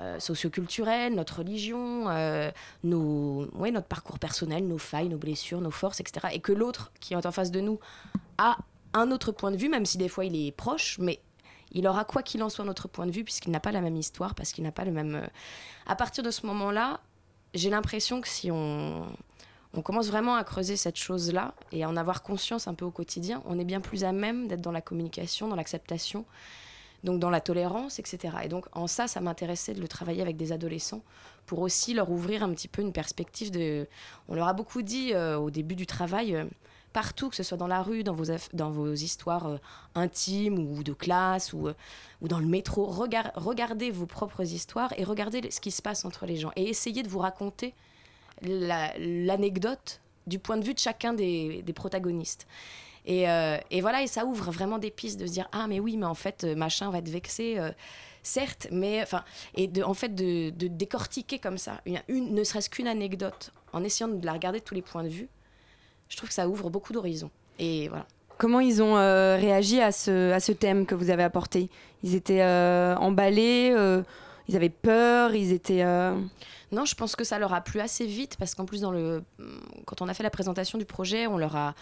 euh, euh, socioculturel, notre religion, euh, nos, ouais, notre parcours personnel, nos failles, nos blessures, nos forces, etc. Et que l'autre qui est en face de nous a un autre point de vue, même si des fois il est proche, mais il aura quoi qu'il en soit notre point de vue, puisqu'il n'a pas la même histoire, parce qu'il n'a pas le même... euh, À partir de ce moment-là, j'ai l'impression que si on, on commence vraiment à creuser cette chose-là et à en avoir conscience un peu au quotidien, on est bien plus à même d'être dans la communication, dans l'acceptation, donc dans la tolérance, etc. Et donc en ça, ça m'intéressait de le travailler avec des adolescents pour aussi leur ouvrir un petit peu une perspective de... On leur a beaucoup dit euh, au début du travail, euh, partout, que ce soit dans la rue, dans vos, dans vos histoires euh, intimes ou de classe ou, ou dans le métro, regar- regardez vos propres histoires et regardez ce qui se passe entre les gens et essayez de vous raconter la- l'anecdote du point de vue de chacun des, des protagonistes. Et, euh, et voilà, et ça ouvre vraiment des pistes de se dire ah mais oui, mais en fait euh, machin va être vexé, euh, certes, mais enfin et de en fait de, de décortiquer comme ça une, une- ne serait-ce qu'une anecdote en essayant de la regarder de tous les points de vue. Je trouve que ça ouvre beaucoup d'horizons. Et voilà. Comment ils ont euh, réagi à ce, à ce thème que vous avez apporté? Ils étaient euh, emballés, euh, ils avaient peur, ils étaient... Non, je pense que ça leur a plu assez vite parce qu'en plus, dans le... quand on a fait la présentation du projet, on leur a.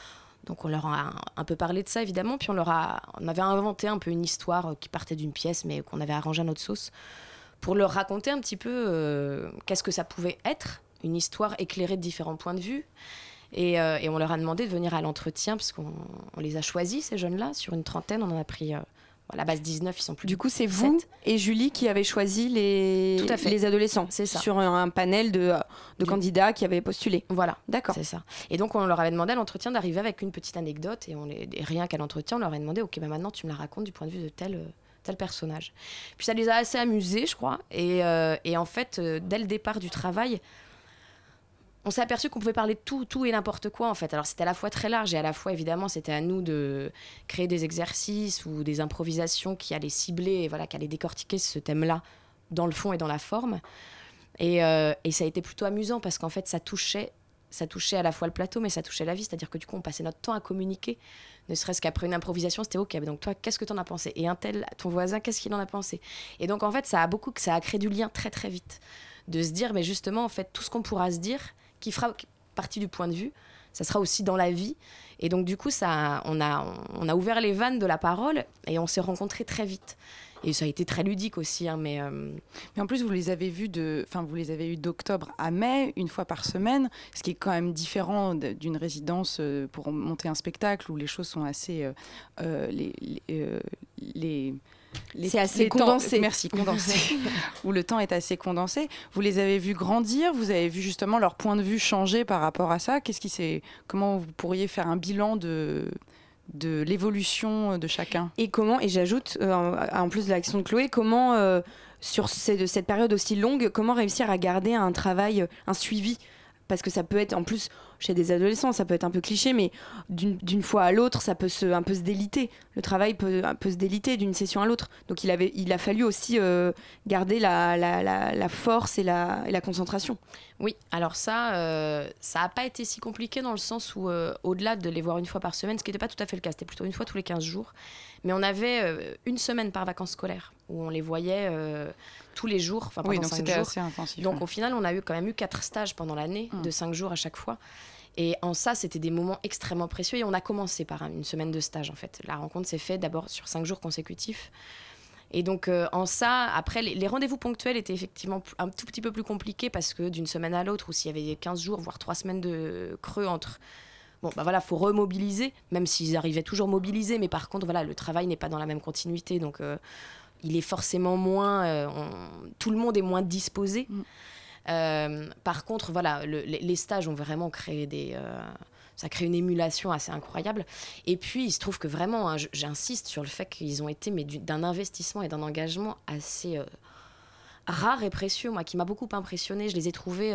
Donc on leur a un peu parlé de ça évidemment, puis on leur a, on avait inventé un peu une histoire euh, qui partait d'une pièce, mais qu'on avait arrangé à notre sauce, pour leur raconter un petit peu euh, qu'est-ce que ça pouvait être, une histoire éclairée de différents points de vue. Et, euh, et on leur a demandé de venir à l'entretien, parce qu'on on les a choisis, ces jeunes-là, sur une trentaine. On en a pris à la base 19, ils sont plus. Du coup, c'est vous et Julie qui avez choisi les, Tout à fait. les adolescents. C'est ça. Sur un, un panel de, de Du- candidats qui avaient postulé. Voilà. D'accord. C'est ça. Et donc, on leur avait demandé à l'entretien d'arriver avec une petite anecdote. Et, on les, et rien qu'à l'entretien, on leur avait demandé Ok, bah maintenant, tu me la racontes du point de vue de tel, tel personnage. Puis ça les a assez amusés, je crois. Et, euh, et en fait, euh, dès le départ du travail, on s'est aperçu qu'on pouvait parler de tout, tout et n'importe quoi, en fait. Alors, c'était à la fois très large et à la fois, évidemment, c'était à nous de créer des exercices ou des improvisations qui allaient cibler, et voilà, qui allaient décortiquer ce thème-là dans le fond et dans la forme. Et, euh, et ça a été plutôt amusant parce qu'en fait, ça touchait, ça touchait à la fois le plateau, mais ça touchait la vie. C'est-à-dire que du coup, on passait notre temps à communiquer. Ne serait-ce qu'après une improvisation, c'était OK. Donc toi, qu'est-ce que tu en as pensé? Et un tel, ton voisin, qu'est-ce qu'il en a pensé? Et donc, en fait, ça a beaucoup, ça a créé du lien très, très vite. De se dire, mais justement, en fait, tout ce qu'on pourra se dire, qui fera partie du point de vue, ça sera aussi dans la vie. Et donc, du coup, ça, on, a, on a ouvert les vannes de la parole et on s'est rencontrés très vite. Et ça a été très ludique aussi, hein, mais... euh, Mais en plus, vous les avez vus de, enfin, vous les avez eu d'octobre à mai, une fois par semaine, ce qui est quand même différent d'une résidence euh, pour monter un spectacle où les choses sont assez, euh, les- C'est assez les temps- condensé. merci, condensé. où le temps est assez condensé. Vous les avez vus grandir, vous avez vu justement leur point de vue changer par rapport à ça. Qu'est-ce qui s'est, comment vous pourriez faire un bilan de de l'évolution de chacun? Et comment, et j'ajoute, euh, en- plus de l'action de Chloé, comment, euh, sur ces- cette période aussi longue, comment réussir à garder un travail, un suivi? Parce que ça peut être, en plus, chez des adolescents, ça peut être un peu cliché, mais d'une d'une fois à l'autre, ça peut se, un peu se déliter. Le travail peut, un peu se déliter d'une session à l'autre. Donc il, avait, il a fallu aussi euh, garder la, la, la- la force et la, et la concentration. Oui, alors ça, euh, ça n'a pas été si compliqué dans le sens où, euh, au-delà de les voir une fois par semaine, ce qui n'était pas tout à fait le cas, c'était plutôt une fois tous les 15 jours, mais on avait euh, une semaine par vacances scolaires où on les voyait euh, tous les jours, enfin pendant Oui, donc 5 c'était jours. assez intensif. Donc au final, on a eu quand même eu quatre stages pendant l'année, Mm. de 5 jours à chaque fois. Et en ça, c'était des moments extrêmement précieux. Et on a commencé par un- une semaine de stage, en fait. La rencontre s'est faite d'abord sur 5 jours consécutifs. Et donc, euh, en ça, après, les, rendez-vous ponctuels étaient effectivement un tout petit peu plus compliqués parce que d'une semaine à l'autre, ou s'il y avait 15 jours, voire 3 semaines de creux entre. Bon, bah voilà, faut remobiliser, même s'ils arrivaient toujours mobilisés, mais par contre, voilà, le travail n'est pas dans la même continuité, donc euh, il est forcément moins. euh, tout le monde est moins disposé. Mm. Euh, par contre, voilà, le- les, stages ont vraiment créé des. euh, ça crée une émulation assez incroyable. Et puis, il se trouve que vraiment, hein, j'insiste sur le fait qu'ils ont été mais du- d'un investissement et d'un engagement assez euh, rare et précieux, moi, qui m'a beaucoup impressionné. Je les ai trouvés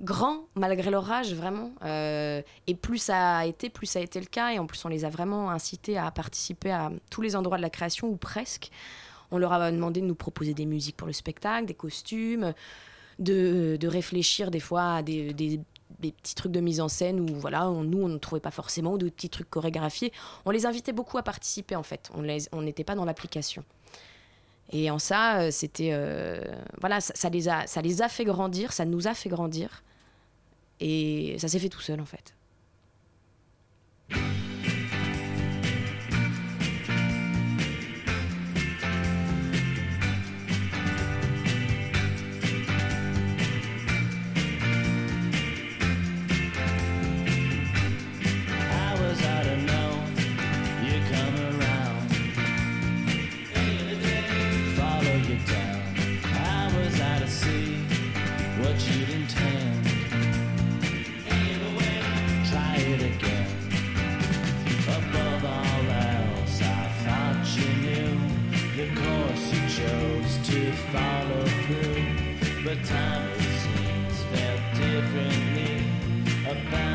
grands, malgré leur âge, vraiment. Et plus ça a été, plus ça a été le cas. Et en plus, on les a vraiment incités à participer à tous les endroits de la création, ou presque. On leur a demandé de nous proposer des musiques pour le spectacle, des costumes, de, de réfléchir des fois à des, des- des petits trucs de mise en scène où voilà, on- nous on ne trouvait pas forcément, ou de petits trucs chorégraphiés. On les invitait beaucoup à participer en fait. On n'était pas dans l'application. Et en ça, euh, c'était euh, voilà, ça les a, ça les a fait grandir, ça nous a fait grandir, et ça s'est fait tout seul en fait. Follow through. But time it seems felt differently about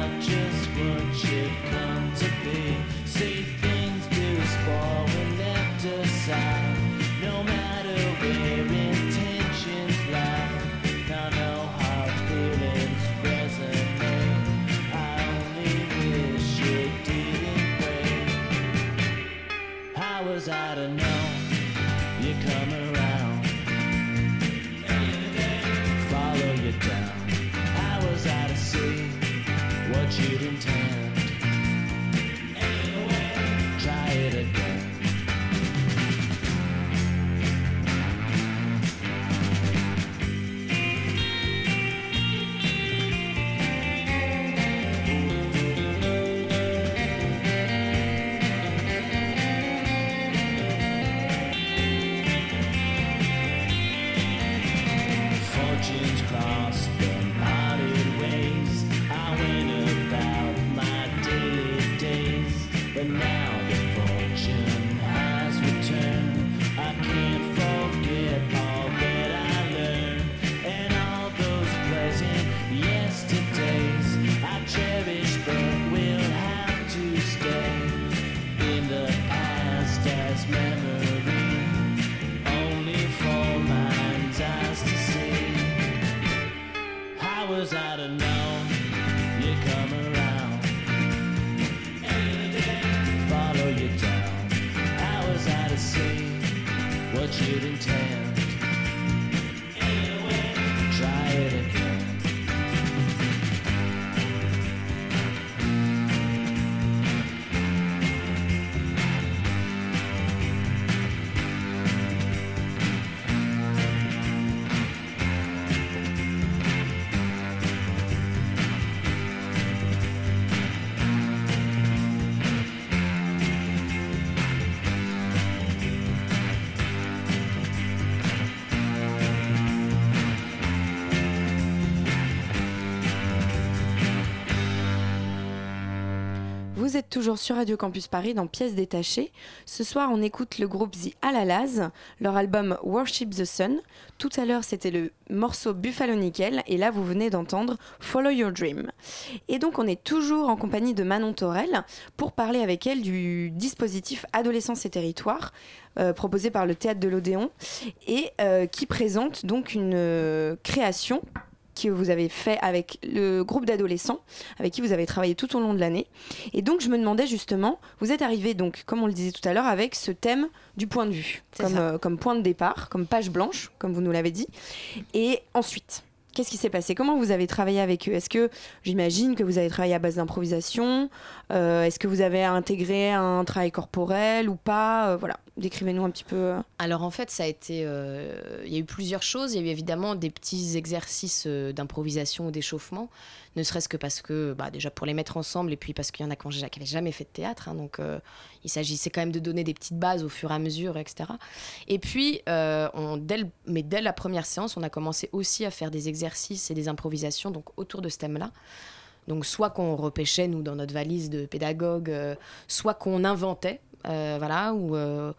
toujours sur Radio Campus Paris dans Pièces détachées. Ce soir, on écoute le groupe The Alalaz, leur album Worship the Sun. Tout à l'heure, c'était le morceau Buffalo Nickel, et là, vous venez d'entendre Follow Your Dream. Et donc, on est toujours en compagnie de Manon Torel pour parler avec elle du dispositif Adolescence et Territoire, euh, proposé par le Théâtre de l'Odéon, et euh, qui présente donc une euh, création que vous avez fait avec le groupe d'adolescents avec qui vous avez travaillé tout au long de l'année. Et donc je me demandais justement, vous êtes arrivé donc, comme on le disait tout à l'heure, avec ce thème du point de vue, comme, euh, comme point de départ, comme page blanche, comme vous nous l'avez dit. Et ensuite, qu'est-ce qui s'est passé? Comment vous avez travaillé avec eux? Est-ce que j'imagine que vous avez travaillé à base d'improvisation Euh, Est-ce que vous avez intégré un travail corporel ou pas? Euh, Voilà, décrivez-nous un petit peu. euh. Alors en fait, ça a été. euh, Il y a eu plusieurs choses. Il y a eu évidemment des petits exercices euh, d'improvisation ou d'échauffement, ne serait-ce que parce que, bah, déjà pour les mettre ensemble, et puis parce qu'il y en a qui n'avaient jamais fait de théâtre. hein, donc il s'agissait quand même de donner des petites bases au fur et à mesure, etc. Et puis, dès mais dès la première séance, on a commencé aussi à faire des exercices et des improvisations donc autour de ce thème-là. Donc soit qu'on repêchait, nous, dans notre valise de pédagogue, soit qu'on inventait, voilà, ou euh,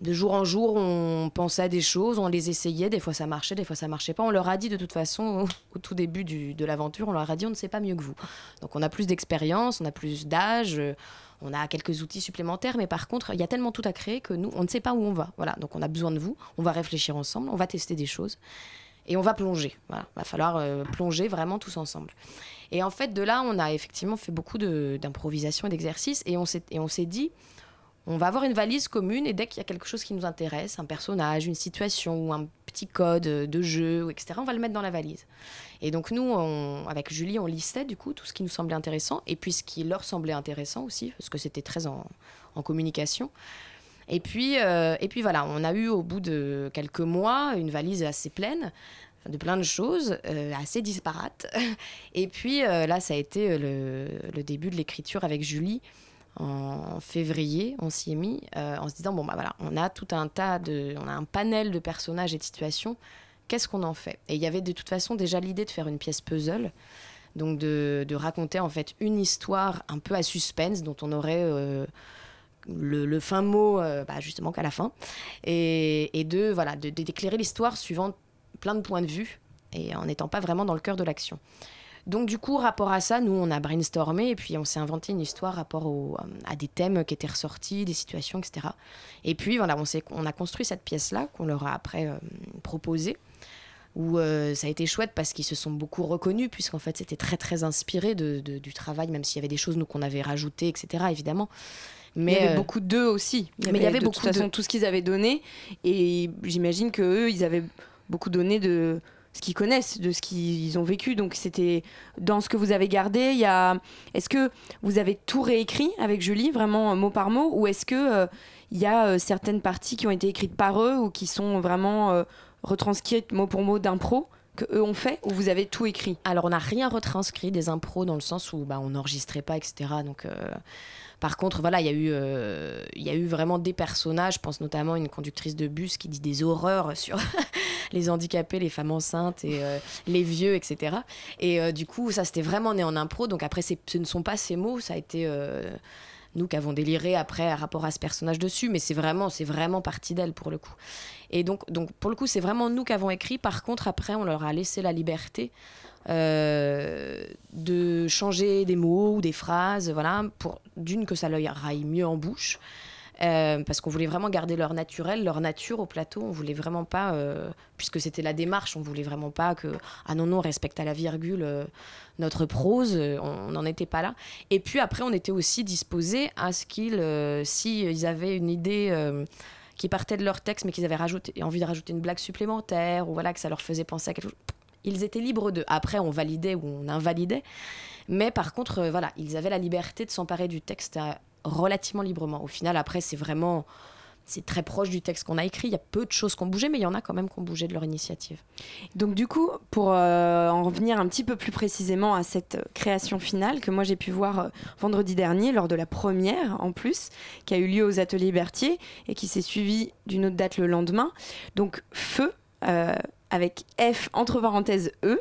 de jour en jour, on pensait à des choses, on les essayait, des fois ça marchait, des fois ça marchait pas. On leur a dit de toute façon, au, tout début du- de l'aventure, on leur a dit on ne sait pas mieux que vous. Donc on a plus d'expérience, on a plus d'âge, euh, on a quelques outils supplémentaires, mais par contre, il y a tellement tout à créer que nous, on ne sait pas où on va. Voilà, donc on a besoin de vous, on va réfléchir ensemble, on va tester des choses et on va plonger. Voilà, va falloir euh, plonger vraiment tous ensemble. Et en fait, de là, on a effectivement fait beaucoup d'improvisation et d'exercices et on s'est dit on va avoir une valise commune et dès qu'il y a quelque chose qui nous intéresse, un personnage, une situation ou un petit code de jeu, etc., on va le mettre dans la valise. Et donc nous, avec Julie, on listait du coup tout ce qui nous semblait intéressant et puis ce qui leur semblait intéressant aussi, parce que c'était très en, communication. Et puis, euh, et puis voilà, on a eu au bout de quelques mois une valise assez pleine de plein de choses, euh, assez disparates. Et puis euh, là, ça a été le début de l'écriture avec Julie en février, on s'y est mis euh, en se disant bon bah voilà, on a tout un tas de, on a un panel de personnages et de situations. Qu'est-ce qu'on en fait? Et il y avait de toute façon déjà l'idée de faire une pièce puzzle, donc de, raconter en fait une histoire un peu à suspense dont on aurait euh, le, fin mot euh, bah, justement qu'à la fin, et, et de voilà de- de- d'éclairer l'histoire suivant plein de points de vue et en n'étant pas vraiment dans le cœur de l'action. Donc du coup, rapport à ça, nous, on a brainstormé et puis on s'est inventé une histoire rapport au- à des thèmes qui étaient ressortis, des situations, etc. Et puis voilà, on, on a construit cette pièce-là qu'on leur a après euh, proposée, où euh, ça a été chouette parce qu'ils se sont beaucoup reconnus, puisqu'en fait c'était très très inspiré de, de- du travail, même s'il y avait des choses nous qu'on avait rajoutées, etc. Évidemment. Mais il y avait euh, beaucoup d'eux aussi. mais il y avait de beaucoup toute façon d'eux. tout ce qu'ils avaient donné et j'imagine que eux ils avaient beaucoup donné de ce qu'ils connaissent, de ce qu'ils ont vécu. Donc c'était dans ce que vous avez gardé. Il y a, est-ce que vous avez tout réécrit avec Julie, vraiment euh, mot par mot, ou est-ce que euh, il y a euh, certaines parties qui ont été écrites par eux ou qui sont vraiment retranscrites mot pour mot d'impro que eux ont fait, ou vous avez tout écrit? Alors, on n'a rien retranscrit des impros dans le sens où bah, on n'enregistrait pas, etc. Donc, par contre, voilà, il y, a eu, euh, il y a eu vraiment des personnages. Je pense notamment une conductrice de bus qui dit des horreurs sur les handicapés, les femmes enceintes et euh, les vieux, etc. Et euh, du coup, ça, c'était vraiment né en impro. Donc, après, ce ne sont pas ces mots. Ça a été. Nous qui avons déliré après à rapport à ce personnage dessus, mais c'est vraiment, c'est vraiment partie d'elle pour le coup. Et donc, donc pour le coup, c'est vraiment nous qui avons écrit. Par contre, après, on leur a laissé la liberté euh, de changer des mots ou des phrases, voilà, pour d'une que ça leur aille mieux en bouche. Euh, parce qu'on voulait vraiment garder leur naturel, leur nature au plateau. On voulait vraiment pas, euh, puisque c'était la démarche, on voulait vraiment pas que ah non non on respecte à la virgule euh, notre prose. on n'en était pas là. Et puis après, on était aussi disposés à ce qu'ils, si ils avaient une idée qui partaient de leur texte, mais qu'ils avaient rajouté, envie de rajouter une blague supplémentaire, ou voilà, que ça leur faisait penser à quelque chose. Ils étaient libres d'eux. Après, on validait ou on invalidait. Mais par contre, voilà, ils avaient la liberté de s'emparer du texte relativement librement. Au final, après, c'est vraiment. C'est très proche du texte qu'on a écrit. Il y a peu de choses qui ont bougé, mais il y en a quand même qui ont bougé de leur initiative. Donc du coup, pour euh, en revenir un petit peu plus précisément à cette euh, création finale que moi j'ai pu voir euh, vendredi dernier lors de la première en plus, qui a eu lieu aux ateliers Berthier et qui s'est suivie d'une autre date le lendemain. Donc Feu, avec F entre parenthèses E.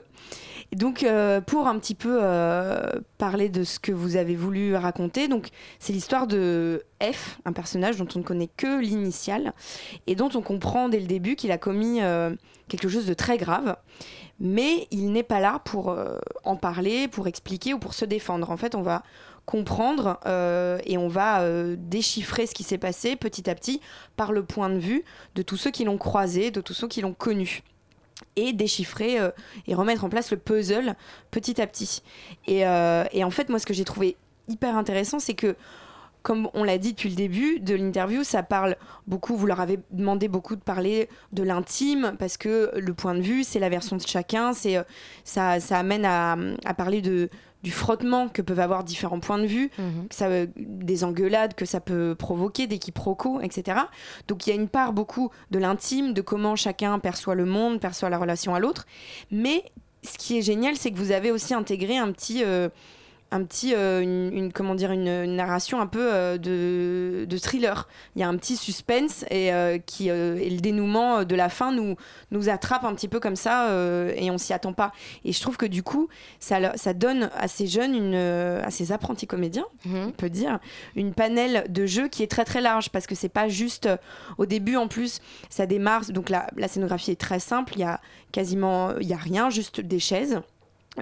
Donc euh, pour un petit peu euh, parler de ce que vous avez voulu raconter, donc c'est l'histoire de F, un personnage dont on ne connaît que l'initiale et dont on comprend dès le début qu'il a commis euh, quelque chose de très grave, mais il n'est pas là pour en parler, pour expliquer ou pour se défendre. En fait, on va comprendre et on va déchiffrer ce qui s'est passé petit à petit par le point de vue de tous ceux qui l'ont croisé, de tous ceux qui l'ont connu et déchiffrer euh, et remettre en place le puzzle petit à petit. Et, euh, et en fait, moi, ce que j'ai trouvé hyper intéressant, c'est que comme on l'a dit depuis le début de l'interview, ça parle beaucoup, vous leur avez demandé beaucoup de parler de l'intime, parce que le point de vue, c'est la version de chacun, c'est, euh, ça, ça amène à, à parler de, du frottement que peuvent avoir différents points de vue, que ça, euh, des engueulades que ça peut provoquer, des quiproquos, etc. Donc il y a une part beaucoup de l'intime, de comment chacun perçoit le monde, perçoit la relation à l'autre. Mais ce qui est génial, c'est que vous avez aussi intégré un petit... euh, un petit euh, une, une- comment dire une, une narration un peu euh, de, de thriller. Il y a un petit suspense et euh, qui et le dénouement de la fin nous nous attrape un petit peu comme ça et on s'y attend pas. Et je trouve que du coup ça ça donne à ces jeunes une à ces apprentis comédiens on peut dire une panel de jeux qui est très très large parce que c'est pas juste au début en plus ça démarre donc la, la scénographie est très simple il y a quasiment il y a rien juste des chaises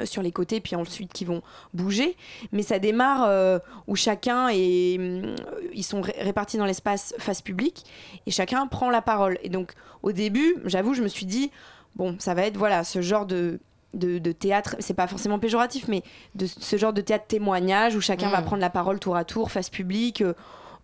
sur les côtés puis ensuite qui vont bouger mais ça démarre euh, où chacun est hum, ils sont ré- répartis dans l'espace face public et chacun prend la parole et donc au début j'avoue je me suis dit bon ça va être voilà ce genre de de, de théâtre, c'est pas forcément péjoratif, mais de ce genre de théâtre témoignage où chacun Mm. va prendre la parole tour à tour, face publique, euh,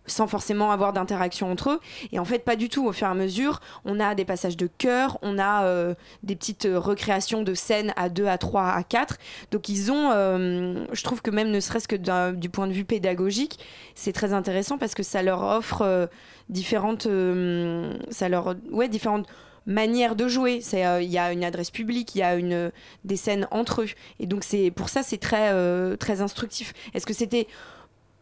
sans forcément avoir d'interaction entre eux. Et en fait, pas du tout. Au fur et à mesure, on a des passages de chœur, on a euh, des petites euh, recréations de scènes à 2, à 3, à 4. Donc ils ont, euh, je trouve que même ne serait-ce que du point de vue pédagogique, c'est très intéressant parce que ça leur offre différentes, ça leur, ouais, différentes manières de jouer. Il y a une adresse publique, il y a une, des scènes entre eux. Et donc c'est pour ça, c'est très, très instructif. Est-ce que c'était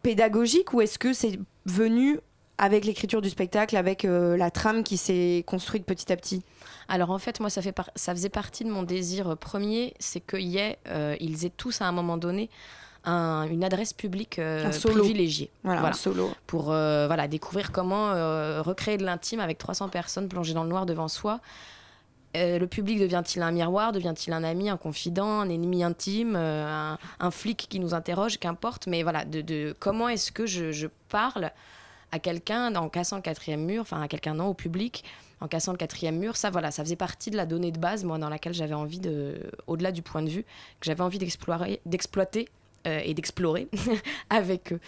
pédagogique ou est-ce que c'est venu avec l'écriture du spectacle, avec euh, la trame qui s'est construite petit à petit Alors en fait, moi, ça, fait par- ça faisait partie de mon désir euh, premier, c'est qu'ils aient, euh, ils aient tous à un moment donné un- une adresse publique euh, Un solo. privilégiée. Voilà, un solo. Pour euh, voilà, découvrir comment euh, recréer de l'intime avec 300 personnes plongées dans le noir devant soi. Euh, le public devient-il un miroir Devient-il un ami, un confident, un ennemi intime, euh, un, flic qui nous interroge Qu'importe. Mais voilà, de, comment est-ce que je, parle à quelqu'un en cassant le quatrième mur, enfin à quelqu'un non, au public, en cassant le quatrième mur, ça voilà, ça faisait partie de la donnée de base, moi, dans laquelle j'avais envie de, au-delà du point de vue, que j'avais envie d'exploiter euh, et d'explorer avec eux.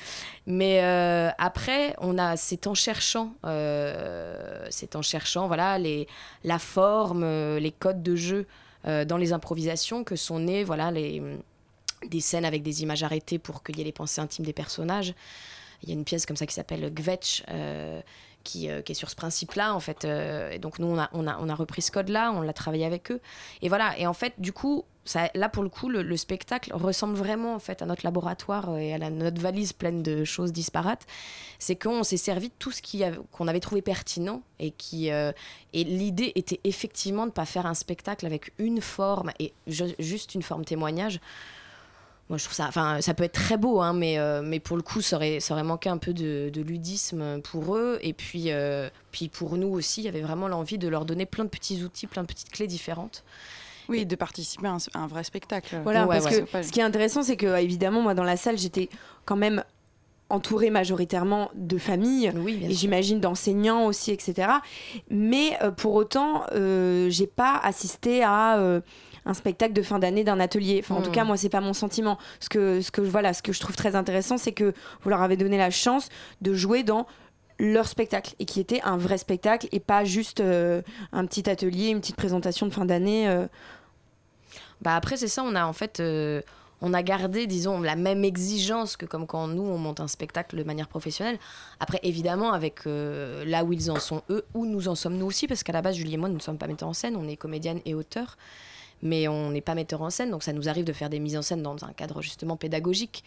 Mais euh, après, on a, c'est en cherchant, euh, c'est en cherchant, voilà, les, la forme, les codes de jeu dans les improvisations que sont nées, voilà, les des scènes avec des images arrêtées pour qu'il y ait les pensées intimes des personnages. Il y a une pièce comme ça qui s'appelle Gvetch, qui, est sur ce principe-là, en fait. et donc, nous, on a, on, a, on a repris ce code-là, on l'a travaillé avec eux. Et voilà, et en fait, du coup, là, pour le coup, le, le spectacle ressemble vraiment, en fait, à notre laboratoire euh, et à notre valise pleine de choses disparates. C'est qu'on s'est servi de tout ce qu'on avait trouvé pertinent et qui... euh, et l'idée était effectivement de ne pas faire un spectacle avec une forme et ju- juste une forme témoignage. Moi, je trouve ça, enfin, ça peut être très beau, hein, mais, euh, mais pour le coup, ça aurait, ça aurait manqué un peu de, ludisme pour eux. Et puis, puis pour nous aussi, il y avait vraiment l'envie de leur donner plein de petits outils, plein de petites clés différentes. Oui, de participer à un, à un vrai spectacle. Voilà, Ouais, parce ouais. que ce qui est intéressant, c'est que évidemment, moi, dans la salle, j'étais quand même entourée majoritairement de familles Oui, et j'imagine d'enseignants aussi, etc. Mais euh, pour autant, euh, j'ai pas assisté à euh, un spectacle de fin d'année d'un atelier. Enfin, en tout Mm. cas, moi, c'est pas mon sentiment. Ce que, ce que, voilà, ce que je trouve très intéressant, c'est que vous leur avez donné la chance de jouer dans leur spectacle et qui était un vrai spectacle et pas juste euh, un petit atelier, une petite présentation de fin d'année. euh. Bah après c'est ça, on a en fait, euh, on a gardé, disons, la même exigence que comme quand nous on monte un spectacle de manière professionnelle. Après évidemment avec là où ils en sont eux, où nous en sommes nous aussi, parce qu'à la base Julie et moi nous ne sommes pas metteurs en scène, on est comédienne et auteur, mais on n'est pas metteur en scène, donc ça nous arrive de faire des mises en scène dans un cadre justement pédagogique.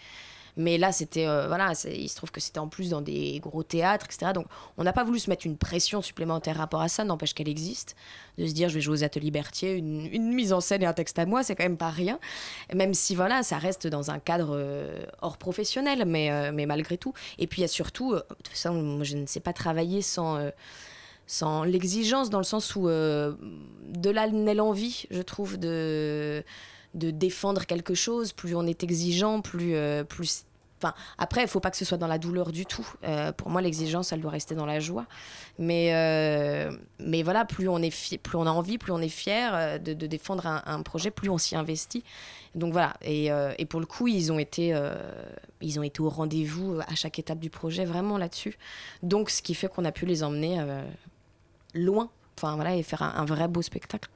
Mais là, c'était euh, voilà, il se trouve que c'était en plus dans des gros théâtres, etc. Donc, on n'a pas voulu se mettre une pression supplémentaire rapport à ça, n'empêche qu'elle existe. De se dire, je vais jouer aux ateliers Berthier, une, une mise en scène et un texte à moi, c'est quand même pas rien. Même si voilà, ça reste dans un cadre euh, hors professionnel, mais, euh, mais malgré tout. Et puis il y a surtout, de toute façon, moi je ne sais pas travailler sans. sans l'exigence, dans le sens où de là naît l'envie, je trouve, de, de défendre quelque chose. Plus on est exigeant, plus Après, il faut pas que ce soit dans la douleur du tout. Euh, pour moi, l'exigence, elle doit rester dans la joie. Mais, euh, voilà, plus on, a envie, plus on est fier euh, de, défendre un, projet, plus on s'y investit. Donc voilà, et, pour le coup, ils ont été, ils ont été au rendez-vous à chaque étape du projet, vraiment là-dessus. Donc, ce qui fait qu'on a pu les emmener loin, enfin voilà, et faire un, vrai beau spectacle.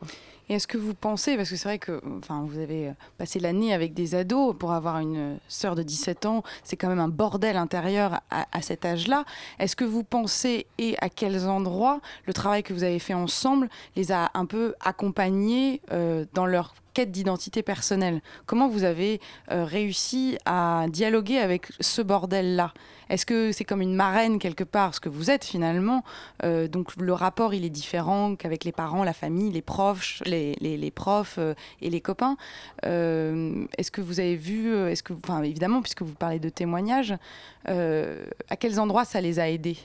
Et est-ce que vous pensez, parce que c'est vrai que enfin, vous avez euh, passé l'année avec des ados, pour avoir une euh, sœur de 17 ans, c'est quand même un bordel intérieur à, cet âge-là. Est-ce que vous pensez, et à quels endroits, le travail que vous avez fait ensemble les a un peu accompagnés euh, dans leur quête d'identité personnelle? Comment vous avez réussi à dialoguer avec ce bordel-là? Est-ce que c'est comme une marraine quelque part, ce que vous êtes finalement? Euh, donc le rapport il est différent qu'avec les parents, la famille, les profs, les, les- les profs euh, et les copains. Euh, est-ce que vous avez vu, est-ce que, enfin évidemment puisque vous parlez de témoignages, à quels endroits ça les a aidés?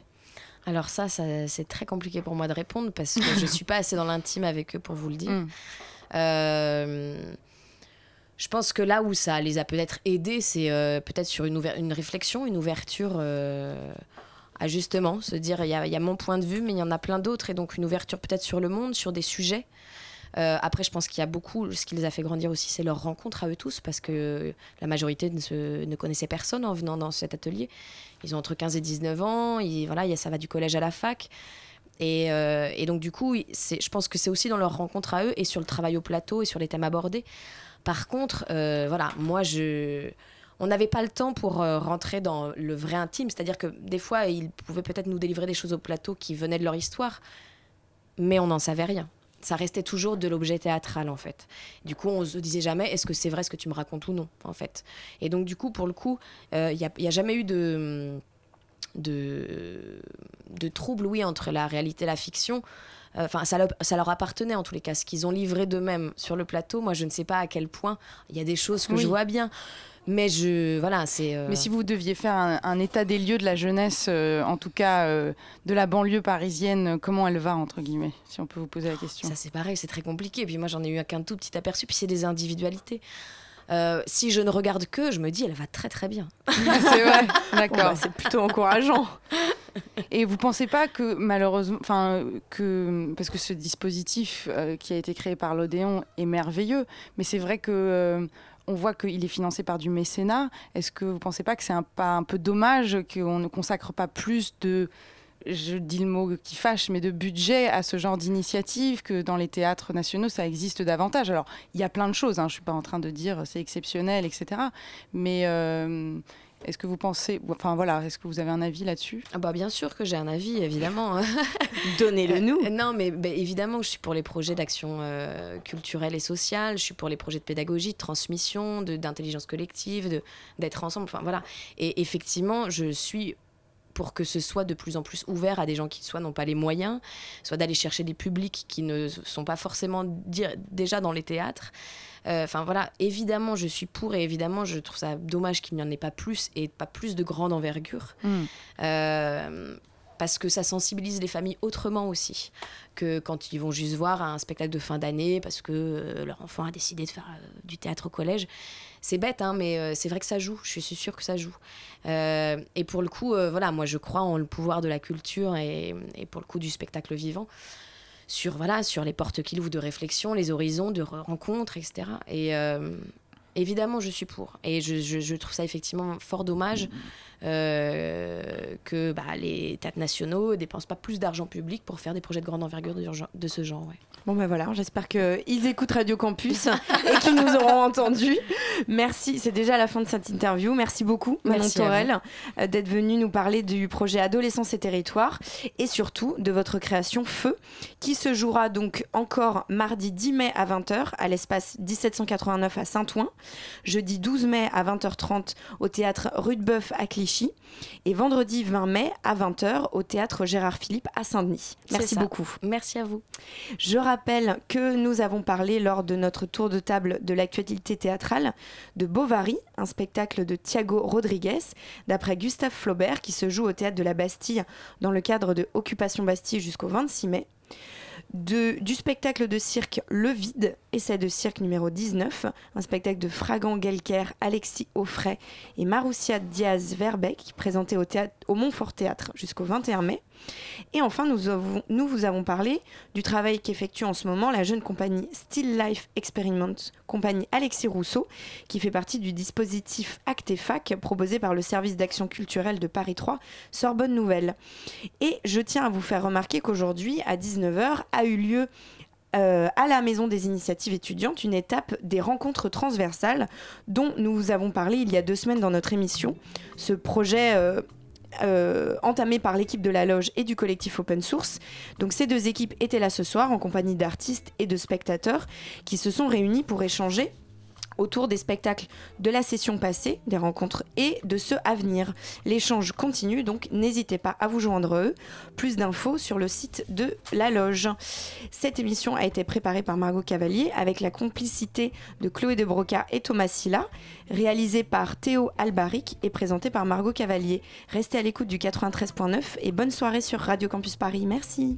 Alors ça, ça c'est très compliqué pour moi de répondre parce que je suis pas assez dans l'intime avec eux pour vous le dire. Mm. Euh, je pense que là où ça les a peut-être aidés, c'est euh, peut-être sur une, réflexion, une ouverture euh, à justement se dire il y, a- mon point de vue, mais il y en a plein d'autres, et donc une ouverture peut-être sur le monde, sur des sujets. Euh, après, je pense qu'il y a beaucoup, ce qui les a fait grandir aussi, c'est leur rencontre à eux tous, parce que la majorité ne, se- connaissait personne en venant dans cet atelier. Ils ont entre 15 et 19 ans, voilà, ça va du collège à la fac. Et, et donc, du coup, je pense que c'est aussi dans leur rencontre à eux et sur le travail au plateau et sur les thèmes abordés. Par contre, euh, voilà, moi, je. On n'avait pas le temps pour euh, rentrer dans le vrai intime, c'est-à-dire que des fois, ils pouvaient peut-être nous délivrer des choses au plateau qui venaient de leur histoire, mais on n'en savait rien. Ça restait toujours de l'objet théâtral, en fait. Du coup, on se disait jamais, est-ce que c'est vrai ce que tu me racontes ou non, en fait. Et donc, du coup, pour le coup, il n'y a, jamais eu de de, de trouble, oui, entre la réalité et la fiction. Enfin, ça, leur- ça leur appartenait en tous les cas. Ce qu'ils ont livré d'eux-mêmes sur le plateau, moi, je ne sais pas à quel point. Il y a des choses que Oui. je vois bien. Mais je. Voilà, c'est. euh, Mais si vous deviez faire un, un état des lieux de la jeunesse, euh, en tout cas euh, de la banlieue parisienne, comment elle va entre guillemets, si on peut vous poser la question? Ça, c'est pareil, c'est très compliqué. Puis moi, j'en ai eu qu'un tout petit aperçu. Puis c'est des individualités. Euh, si je ne regarde que, je me dis, elle va très très bien. c'est vrai, Bon, d'accord. bah, c'est plutôt encourageant. Et vous pensez pas que malheureusement, enfin que parce que ce dispositif euh, qui a été créé par l'Odéon est merveilleux, mais c'est vrai que euh, on voit qu'il est financé par du mécénat. Est-ce que vous pensez pas que c'est un, pas un peu dommage qu'on ne consacre pas plus de je dis le mot qui fâche, mais de budget à ce genre d'initiative, que dans les théâtres nationaux, ça existe davantage. Alors, il y a plein de choses, hein, je ne suis pas en train de dire c'est exceptionnel, etc. Mais euh, est-ce que vous pensez, enfin voilà, est-ce que vous avez un avis là-dessus? Ah bah bien sûr que j'ai un avis, évidemment. Donnez-le nous. Euh, non, mais bah, évidemment, je suis pour les projets d'action euh, culturelle et sociale, je suis pour les projets de pédagogie, de transmission, d'intelligence collective, d'être ensemble. Enfin voilà. Et effectivement, je suis pour que ce soit de plus en plus ouvert à des gens qui soit n'ont pas les moyens, soit d'aller chercher des publics qui ne sont pas forcément dire- déjà dans les théâtres. Euh, Enfin voilà, évidemment je suis pour et évidemment je trouve ça dommage qu'il n'y en ait pas plus et pas plus de grande envergure. Hmm. Euh, parce que ça sensibilise les familles autrement aussi que quand ils vont juste voir un spectacle de fin d'année parce que euh, leur enfant a décidé de faire du théâtre au collège. C'est bête, hein, mais euh, c'est vrai que ça joue. Je suis sûre que ça joue. Euh, et pour le coup, euh, voilà, moi je crois en le pouvoir de la culture et, pour le coup du spectacle vivant sur voilà sur les portes qu'il ouvre de réflexion, les horizons de re- rencontres, etc. Et, évidemment, je suis pour. Et je, trouve ça effectivement fort dommage que bah, les théâtres nationaux dépensent pas plus d'argent public pour faire des projets de grande envergure de, de ce genre. ouais. Bon ben voilà, j'espère qu'ils écoutent Radio Campus et qu'ils nous auront entendus. Merci, c'est déjà la fin de cette interview. Merci beaucoup Manon Merci Torel euh, d'être venu nous parler du projet Adolescence et Territoire et surtout de votre création Feu qui se jouera donc encore mardi 10 mai à 20h à l'espace 1789 à Saint-Ouen, jeudi 12 mai à 20h30 au théâtre Rudebeuf à Clichy et vendredi 20 mai à 20h au théâtre Gérard Philippe à Saint-Denis. Merci beaucoup. Merci à vous. Je rappelle que nous avons parlé lors de notre tour de table de l'actualité théâtrale de Bovary, un spectacle de Thiago Rodriguez, d'après Gustave Flaubert, qui se joue au théâtre de la Bastille dans le cadre de Occupation Bastille jusqu'au 26 mai. De- du spectacle de cirque Le Vide, essai de cirque numéro 19, un spectacle de Fragan Gelker, Alexis Offray et Maroussia Diaz-Verbeck, présenté au, théâtre, au Montfort Théâtre jusqu'au 21 mai. Et enfin, nous, vous avons parlé du travail qu'effectue en ce moment la jeune compagnie Still Life Experiment, compagnie Alexis Rousseau, qui fait partie du dispositif Actefac proposé par le service d'action culturelle de Paris 3, Sorbonne Nouvelle. Et je tiens à vous faire remarquer qu'aujourd'hui, à 19h, a eu lieu euh, à la Maison des Initiatives étudiantes une étape des rencontres transversales dont nous vous avons parlé il y a deux semaines dans notre émission. Ce projet euh, euh, entamé par l'équipe de la loge et du collectif Open Source. Donc ces deux équipes étaient là ce soir en compagnie d'artistes et de spectateurs qui se sont réunis pour échanger autour des spectacles de la session passée, des rencontres et de ceux à venir. L'échange continue, donc n'hésitez pas à vous joindre à eux. Plus d'infos sur le site de la loge. Cette émission a été préparée par Margot Cavalier avec la complicité de Chloé de Broca et Thomas Silla, réalisée par Théo Albaric et présentée par Margot Cavalier. Restez à l'écoute du 93.9 et bonne soirée sur Radio Campus Paris. Merci.